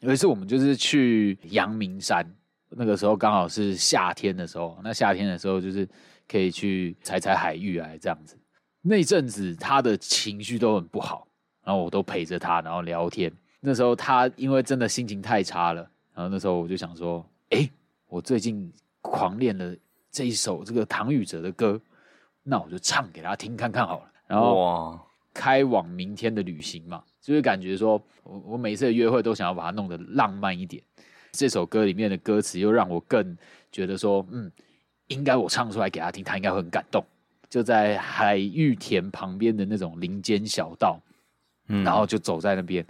有一次我们就是去阳明山，那个时候刚好是夏天的时候，那夏天的时候就是可以去采采海芋啊，这样子。那阵子他的情绪都很不好，然后我都陪着他，然后聊天。那时候他因为真的心情太差了，然后那时候我就想说，哎，我最近狂练了这一首这个唐禹哲的歌，那我就唱给他听看看好了。然后开往明天的旅行嘛，就是感觉说我我每次的约会都想要把它弄得浪漫一点。这首歌里面的歌词又让我更觉得说，嗯，应该我唱出来给他听，他应该会很感动。就在海芋田旁边的那种林间小道，嗯，然后就走在那边，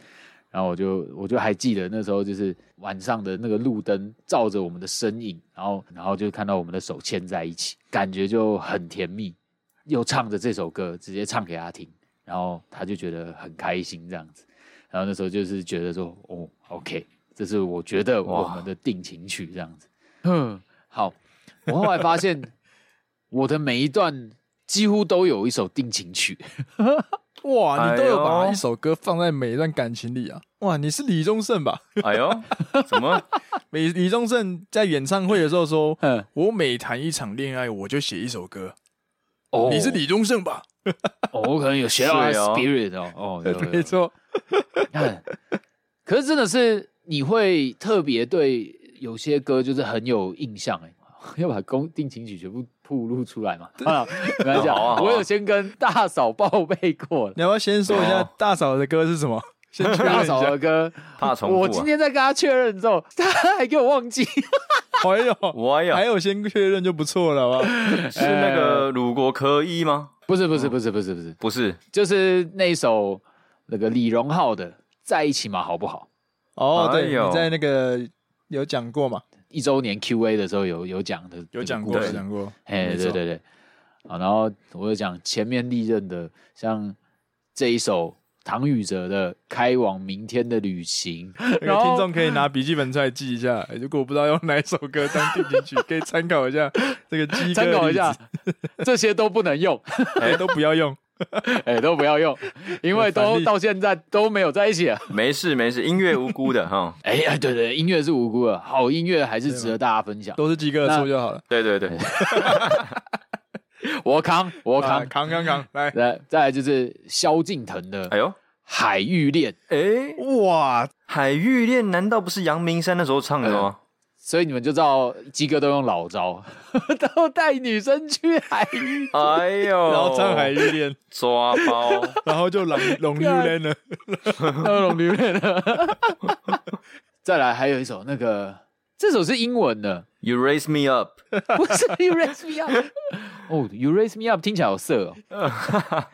然后我就我就还记得那时候就是晚上的那个路灯照着我们的身影，然后然后就看到我们的手牵在一起，感觉就很甜蜜。又唱着这首歌，直接唱给他听，然后他就觉得很开心这样子。然后那时候就是觉得说，哦，OK，这是我觉得我们的定情曲这样子。嗯，好，我后来发现 [laughs] 我的每一段。几乎都有一首定情曲，[laughs] 哇！你都有把一首歌放在每一段感情里啊，哇！你是李宗盛吧？哎呦，[laughs] 什么？李李宗盛在演唱会的时候说：“我每谈一场恋爱，我就写一首歌。”哦，你是李宗盛吧？[laughs] 哦，我可能有学到 spirit 哦。哦，没错。可是真的是你会特别对有些歌就是很有印象哎，要把公定情曲全部。曝露出来嘛？啊，没关系，我有先跟大嫂报备过了。你要不要先说一下大嫂的歌是什么？[laughs] 先确认大嫂的歌，怕重复。我今天在跟他确认之后，他还给我忘记。还有，我有，还有先确认就不错了？是那个如果可以吗？不是，不是，不是，不是，不是，不是，就是那首那个李荣浩的《在一起嘛，好不好》？哦，对，你在那个有讲过嘛？一周年 Q&A 的时候有有讲的，有讲过，有讲过，哎，对对对，啊，然后我就讲前面历任的，像这一首唐禹哲的《开往明天的旅行》，然后听众可以拿笔记本出来记一下，[laughs] 如果不知道用哪一首歌当定情曲，可以参考一下这个机，参考一下，[laughs] 这些都不能用，[laughs] 哎，都不要用。[laughs] 哎、欸，都不要用，因为都到现在都没有在一起了。没事没事，音乐无辜的哈。[laughs] 哎呀、欸，对对，音乐是无辜的，好音乐还是值得大家分享。都是鸡哥的错就好了。对对 [laughs] 对，我扛我扛扛扛扛，来来，再来就是萧敬腾的。哎呦，海芋恋。哎哇，海芋恋难道不是阳明山那时候唱的吗？欸所以你们就知道鸡哥都用老招，[laughs] 都带女生去海域，哎呦，然后唱海域恋抓包，然后就龙龙芋恋了，龙芋恋了。[laughs] [laughs] 再来还有一首那个，这首是英文的，You raise me up，不是 You raise me up，哦，You raise me up 听起来好色哦。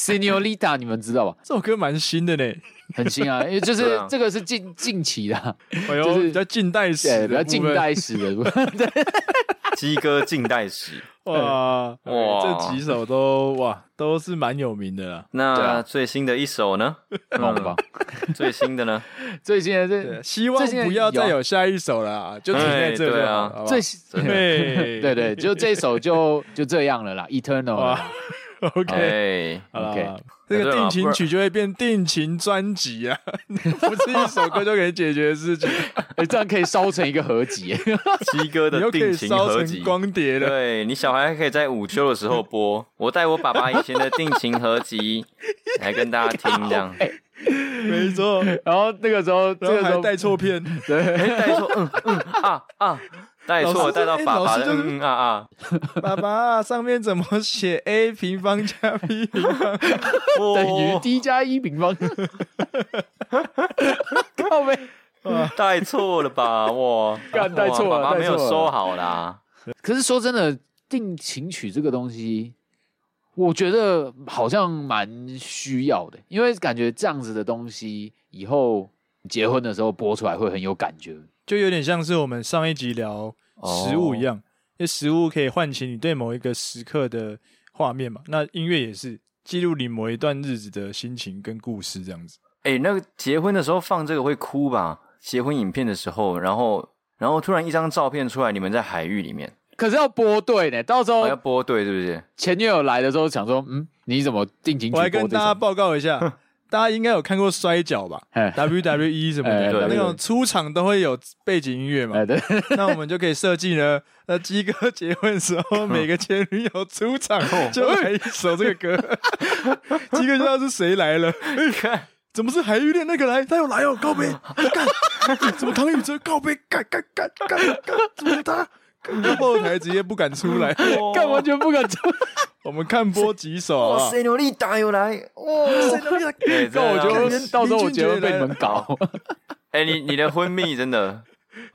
Senorita，你们知道吧？这首歌蛮新的呢，很新啊，[laughs] 因为就是这个是近近期的，就是比较近代史，比较近代史的，对，[laughs] 鸡哥近代史，哇哇，这几首都哇都是蛮有名的啦。那最新的一首呢？[laughs] 好吧，最新的呢？最新的这希望不要再有下一首了，就停在这里啊。最对对对，就这首就就这样了啦，Eternal。OK，OK，这个定情曲就会变定情专辑啊，[laughs] 不是一首歌就可以解决的事情。[laughs] 哎，这样可以烧成一个合集，[laughs] 鸡哥的定情合集，光碟的。对，你小孩还可以在午休的时候播。我带我爸爸以前的定情合集来跟大家听，这样。没错。然后那个时候，这个时候带错片，对，带错，嗯嗯啊啊。带错，带到 [laughs] 爸爸的嗯啊啊！爸爸上面怎么写 [laughs] a 平方加 b 平方等于 d 加一平方？[laughs] 靠北，带错了吧？哇，干带错了，爸爸没有收好啦。可是说真的，定情曲这个东西，我觉得好像蛮需要的，因为感觉这样子的东西，以后结婚的时候播出来会很有感觉。就有点像是我们上一集聊食物一样，因为食物可以唤起你对某一个时刻的画面嘛。那音乐也是记录你某一段日子的心情跟故事这样子。哎、欸，那个结婚的时候放这个会哭吧？结婚影片的时候，然后然后突然一张照片出来，你们在海域里面，可是要播对呢，到时候要播对，是不是？前女友来的时候想说，嗯，你怎么定情？我来跟大家报告一下。大家应该有看过摔跤吧？WWE 什么的，[laughs] 那种出场都会有背景音乐嘛。那我们就可以设计呢，那鸡哥结婚的时候，每个前女友出场就来一首这个歌，[laughs] 鸡哥就知道是谁来了。[laughs] 你看，怎么是海芋恋那个来？他又来哦，告别，干，怎么唐禹哲告别，干干干干干，怎么他？后台直接不敢出来，干完全不敢出。我们看播几首啊？塞努力打又来，哇！塞诺丽达，那我觉得到时候我觉得被你们搞。[laughs] 哎，你你的昏迷真的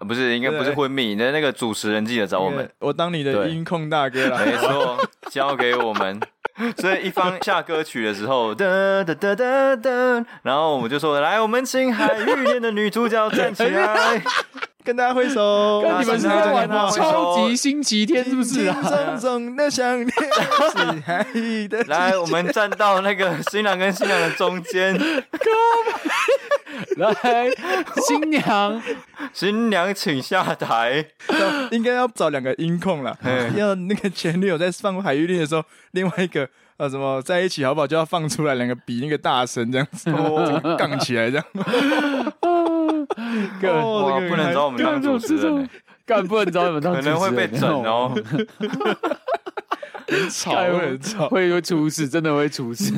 不是，应该不是昏迷，你的那个主持人记得找我们，我当你的音控大哥了。没错，交给我们。[laughs] 所以一方下歌曲的时候，噔噔噔噔噔，然后我们就说：“来，我们请海芋恋的女主角站起来。[laughs] ”跟大家挥手，跟你们是在玩超级星期天是不是啊？重重的想念是海的。来，我们站到那个新郎跟新娘的中间。[laughs] 来，新娘，新娘请下台。应该要找两个音控了，要那个前女友在放海芋恋的时候，另外一个呃什么在一起好不好？就要放出来，两个比那个大声这样子，杠起来这样。[laughs] 哇，不能找我们当主持人，[laughs] 干不能找你们当主持人，可能会被整哦。[laughs] 很吵，会很吵，会会出事，真的会出事。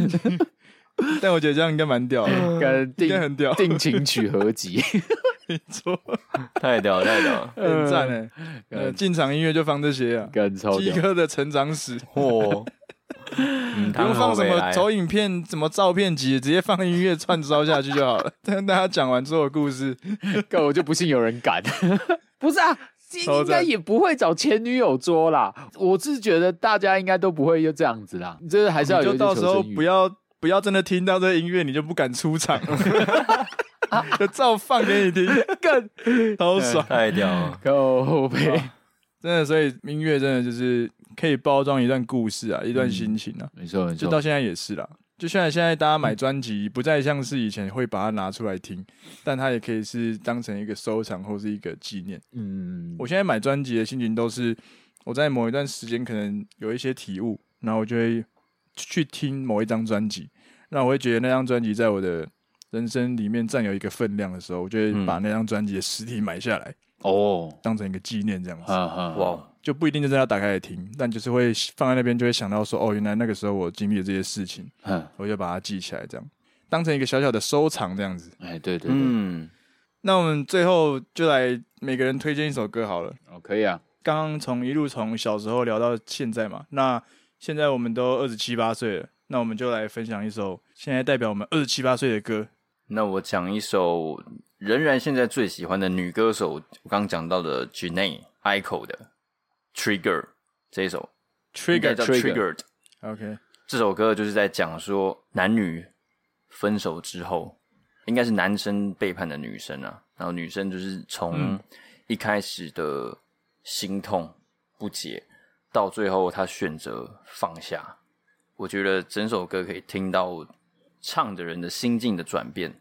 但我觉得这样应该蛮屌的，应该很屌。定情曲合集，没错，太屌太屌，很赞哎！呃，进场音乐就放这些啊，鸡哥的成长史，嚯！不用放什么投影片、什么照片集，直接放音乐串烧下去就好了。[laughs] 跟大家讲完所有故事，[laughs] 哥我就不信有人敢。[laughs] 不是啊，应该也不会找前女友桌啦。我是觉得大家应该都不会就这样子啦。这还是要有就到时候不要不要真的听到这音乐，你就不敢出场，就照放给你听，更好爽，太屌了，够后背，真的。所以音乐真的就是。可以包装一段故事啊，一段心情啊，没错，没错，就到现在也是啦。就现在，现在大家买专辑不再像是以前会把它拿出来听，但它也可以是当成一个收藏或是一个纪念。嗯，我现在买专辑的心情都是我在某一段时间可能有一些体悟，然后我就会去听某一张专辑，那我会觉得那张专辑在我的人生里面占有一个分量的时候，我就会把那张专辑的实体买下来哦，当成一个纪念这样子。哇。就不一定真的要打开来听，但就是会放在那边，就会想到说，哦，原来那个时候我经历了这些事情，嗯，我就把它记起来，这样当成一个小小的收藏，这样子。哎，对对对，嗯。那我们最后就来每个人推荐一首歌好了。哦，可以啊。刚刚从一路从小时候聊到现在嘛，那现在我们都二十七八岁了，那我们就来分享一首现在代表我们二十七八岁的歌。那我讲一首仍然现在最喜欢的女歌手，我刚讲到的 Jhené Aiko 的。Trigger 这一首，Trigger 叫 Triggered，OK，这首歌就是在讲说男女分手之后，应该是男生背叛的女生啊，然后女生就是从一开始的心痛不解，到最后她选择放下。我觉得整首歌可以听到唱的人的心境的转变，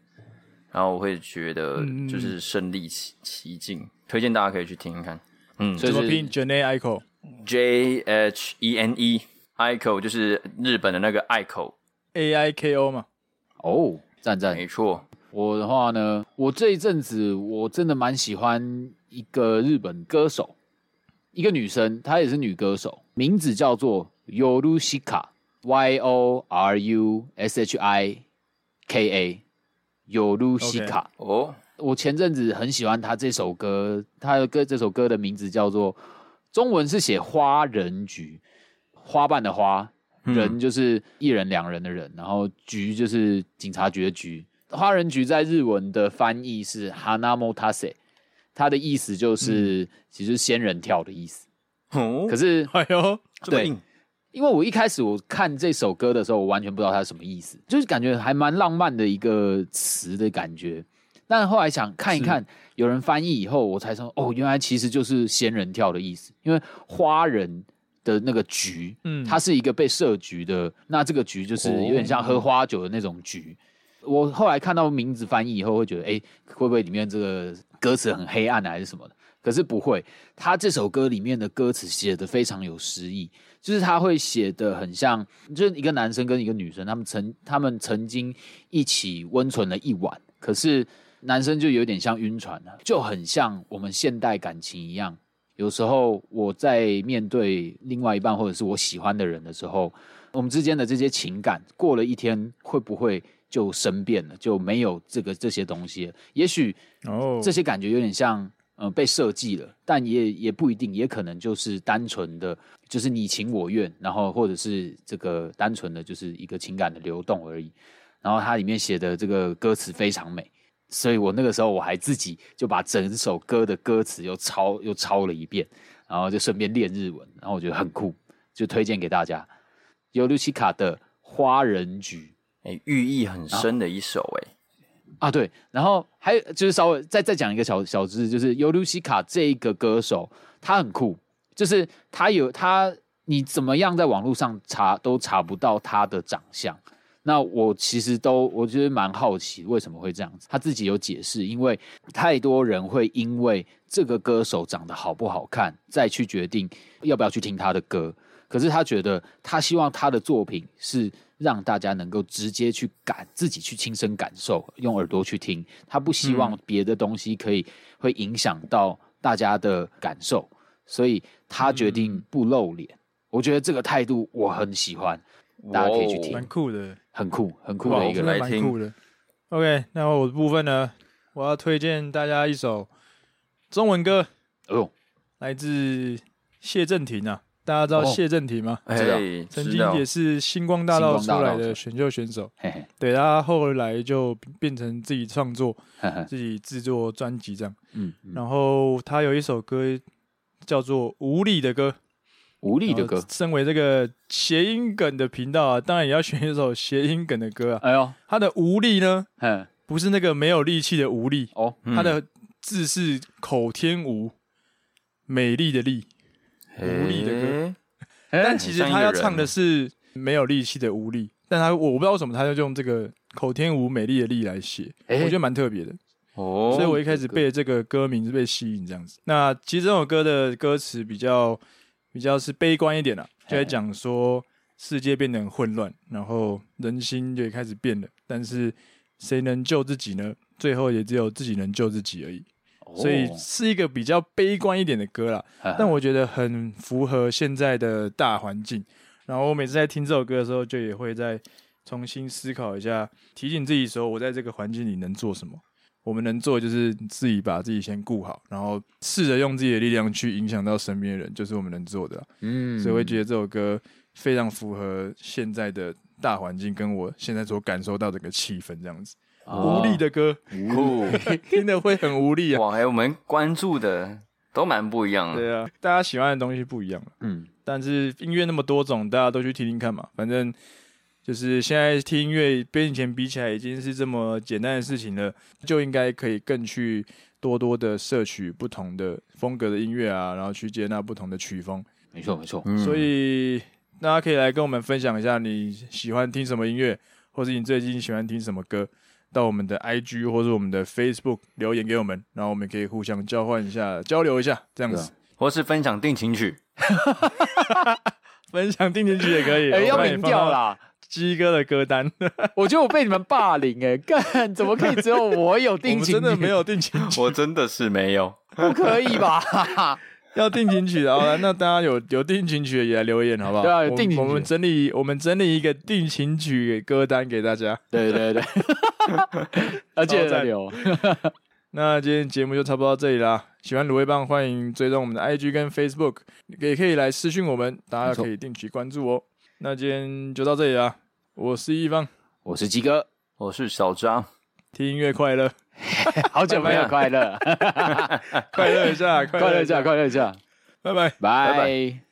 然后我会觉得就是身临其其境，推荐大家可以去听听看。嗯，怎么拼？Jhené Aiko，J H E N E，Aiko 就是日本的那个 Aiko，A I K O 嘛。哦，赞赞，没错。我的话呢，我这一阵子我真的蛮喜欢一个日本歌手，一个女生，她也是女歌手，名字叫做 Yorushika，Y O R U S H I K A，Yorushika。哦。我前阵子很喜欢他这首歌，他的歌这首歌的名字叫做中文是写花人菊，花瓣的花，人就是一人两人的人，然后菊就是警察局的局。花人菊在日文的翻译是 hana motase，它的意思就是、嗯、其实仙人跳的意思。哦，可是哎呦，对，因为我一开始我看这首歌的时候，我完全不知道它是什么意思，就是感觉还蛮浪漫的一个词的感觉。但后来想看一看，有人翻译以后，我才说哦，原来其实就是仙人跳的意思。因为花人的那个菊，嗯，它是一个被设局的，那这个局就是有点像喝花酒的那种局。哦、我后来看到名字翻译以后，会觉得，哎，会不会里面这个歌词很黑暗还是什么的？可是不会，他这首歌里面的歌词写的非常有诗意，就是他会写的很像，就是一个男生跟一个女生，他们曾他们曾经一起温存了一晚，可是男生就有点像晕船了，就很像我们现代感情一样。有时候我在面对另外一半或者是我喜欢的人的时候，我们之间的这些情感过了一天会不会就生变了，就没有这个这些东西了？也许哦，这些感觉有点像呃被设计了，但也也不一定，也可能就是单纯的，就是你情我愿，然后或者是这个单纯的就是一个情感的流动而已。然后它里面写的这个歌词非常美。所以我那个时候我还自己就把整首歌的歌词又抄又抄了一遍，然后就顺便练日文，然后我觉得很酷，就推荐给大家。尤露西卡的《花人菊》，哎，寓意很深的一首哎。啊，对，然后还有就是稍微再再讲一个小小知识，就是尤露西卡这一个歌手，他很酷，就是他有他，你怎么样在网络上查都查不到他的长相。那我其实都我觉得蛮好奇为什么会这样子，他自己有解释，因为太多人会因为这个歌手长得好不好看，再去决定要不要去听他的歌。可是他觉得他希望他的作品是让大家能够直接去感，自己去亲身感受，用耳朵去听。他不希望别的东西可以会影响到大家的感受，所以他决定不露脸。我觉得这个态度我很喜欢。大家可以去听，蛮酷的，很酷，很酷的一个来听。蛮酷的。OK，那我的部分呢，我要推荐大家一首中文歌，哦，来自谢震廷啊。大家知道谢震廷吗？知道，曾经也是星光大道出来的选秀选手。对，他后来就变成自己创作，[laughs] 自己制作专辑这样。嗯，然后他有一首歌叫做《无力的歌》。无力的歌，身为这个谐音梗的频道啊，当然也要选一首谐音梗的歌啊。哎呦，他的无力呢，不是那个没有力气的无力哦，他的字是口天吴，美丽的丽，无力的歌。但其实他要唱的是没有力气的无力，但他我不知道为什么他就用这个口天吴美丽的丽来写，我觉得蛮特别的哦。所以我一开始被这个歌名是被吸引这样子。那其实这首歌的歌词比较。比较是悲观一点啦，就在讲说世界变得很混乱，然后人心就开始变了。但是谁能救自己呢？最后也只有自己能救自己而已。所以是一个比较悲观一点的歌啦，但我觉得很符合现在的大环境。然后我每次在听这首歌的时候，就也会再重新思考一下，提醒自己说，我在这个环境里能做什么。我们能做的就是自己把自己先顾好，然后试着用自己的力量去影响到身边的人，就是我们能做的。嗯，所以我会觉得这首歌非常符合现在的大环境，跟我现在所感受到的这个气氛，这样子。哦、无力的歌，哦、[laughs] 听的会很无力啊！哇，还有我们关注的都蛮不一样的。对啊，大家喜欢的东西不一样。嗯，但是音乐那么多种，大家都去听听看嘛，反正。就是现在听音乐跟以前比起来已经是这么简单的事情了，就应该可以更去多多的摄取不同的风格的音乐啊，然后去接纳不同的曲风。没错没错，所以大家可以来跟我们分享一下你喜欢听什么音乐，或是你最近喜欢听什么歌，到我们的 IG 或是我们的 Facebook 留言给我们，然后我们可以互相交换一下，交流一下这样子，或是分享定情曲，[laughs] 分享定情曲也可以，[laughs] 哎、欸，要民调啦。鸡哥的歌单，[laughs] 我觉得我被你们霸凌哎、欸，[laughs] 干怎么可以只有我有定 [laughs] 情曲？我真的没有定情曲，我真的是没有，不可以吧？要定情曲的，好了，那大家有有定情曲的也来留言好不好？对啊，有定情曲，我们整理我们整理一个定情曲歌单给大家。对对对，要记得留。那今天节目就差不多到这里啦。喜欢卤味棒，欢迎追踪我们的 IG 跟 Facebook，也可以来私讯我们，大家可以定期关注哦。那今天就到这里啦！我是一方，我是鸡哥，我是小张，听音乐快乐，[laughs] 好久没有快乐，[laughs] [laughs] 快乐一下，快乐一下，快乐一下，拜拜，拜拜。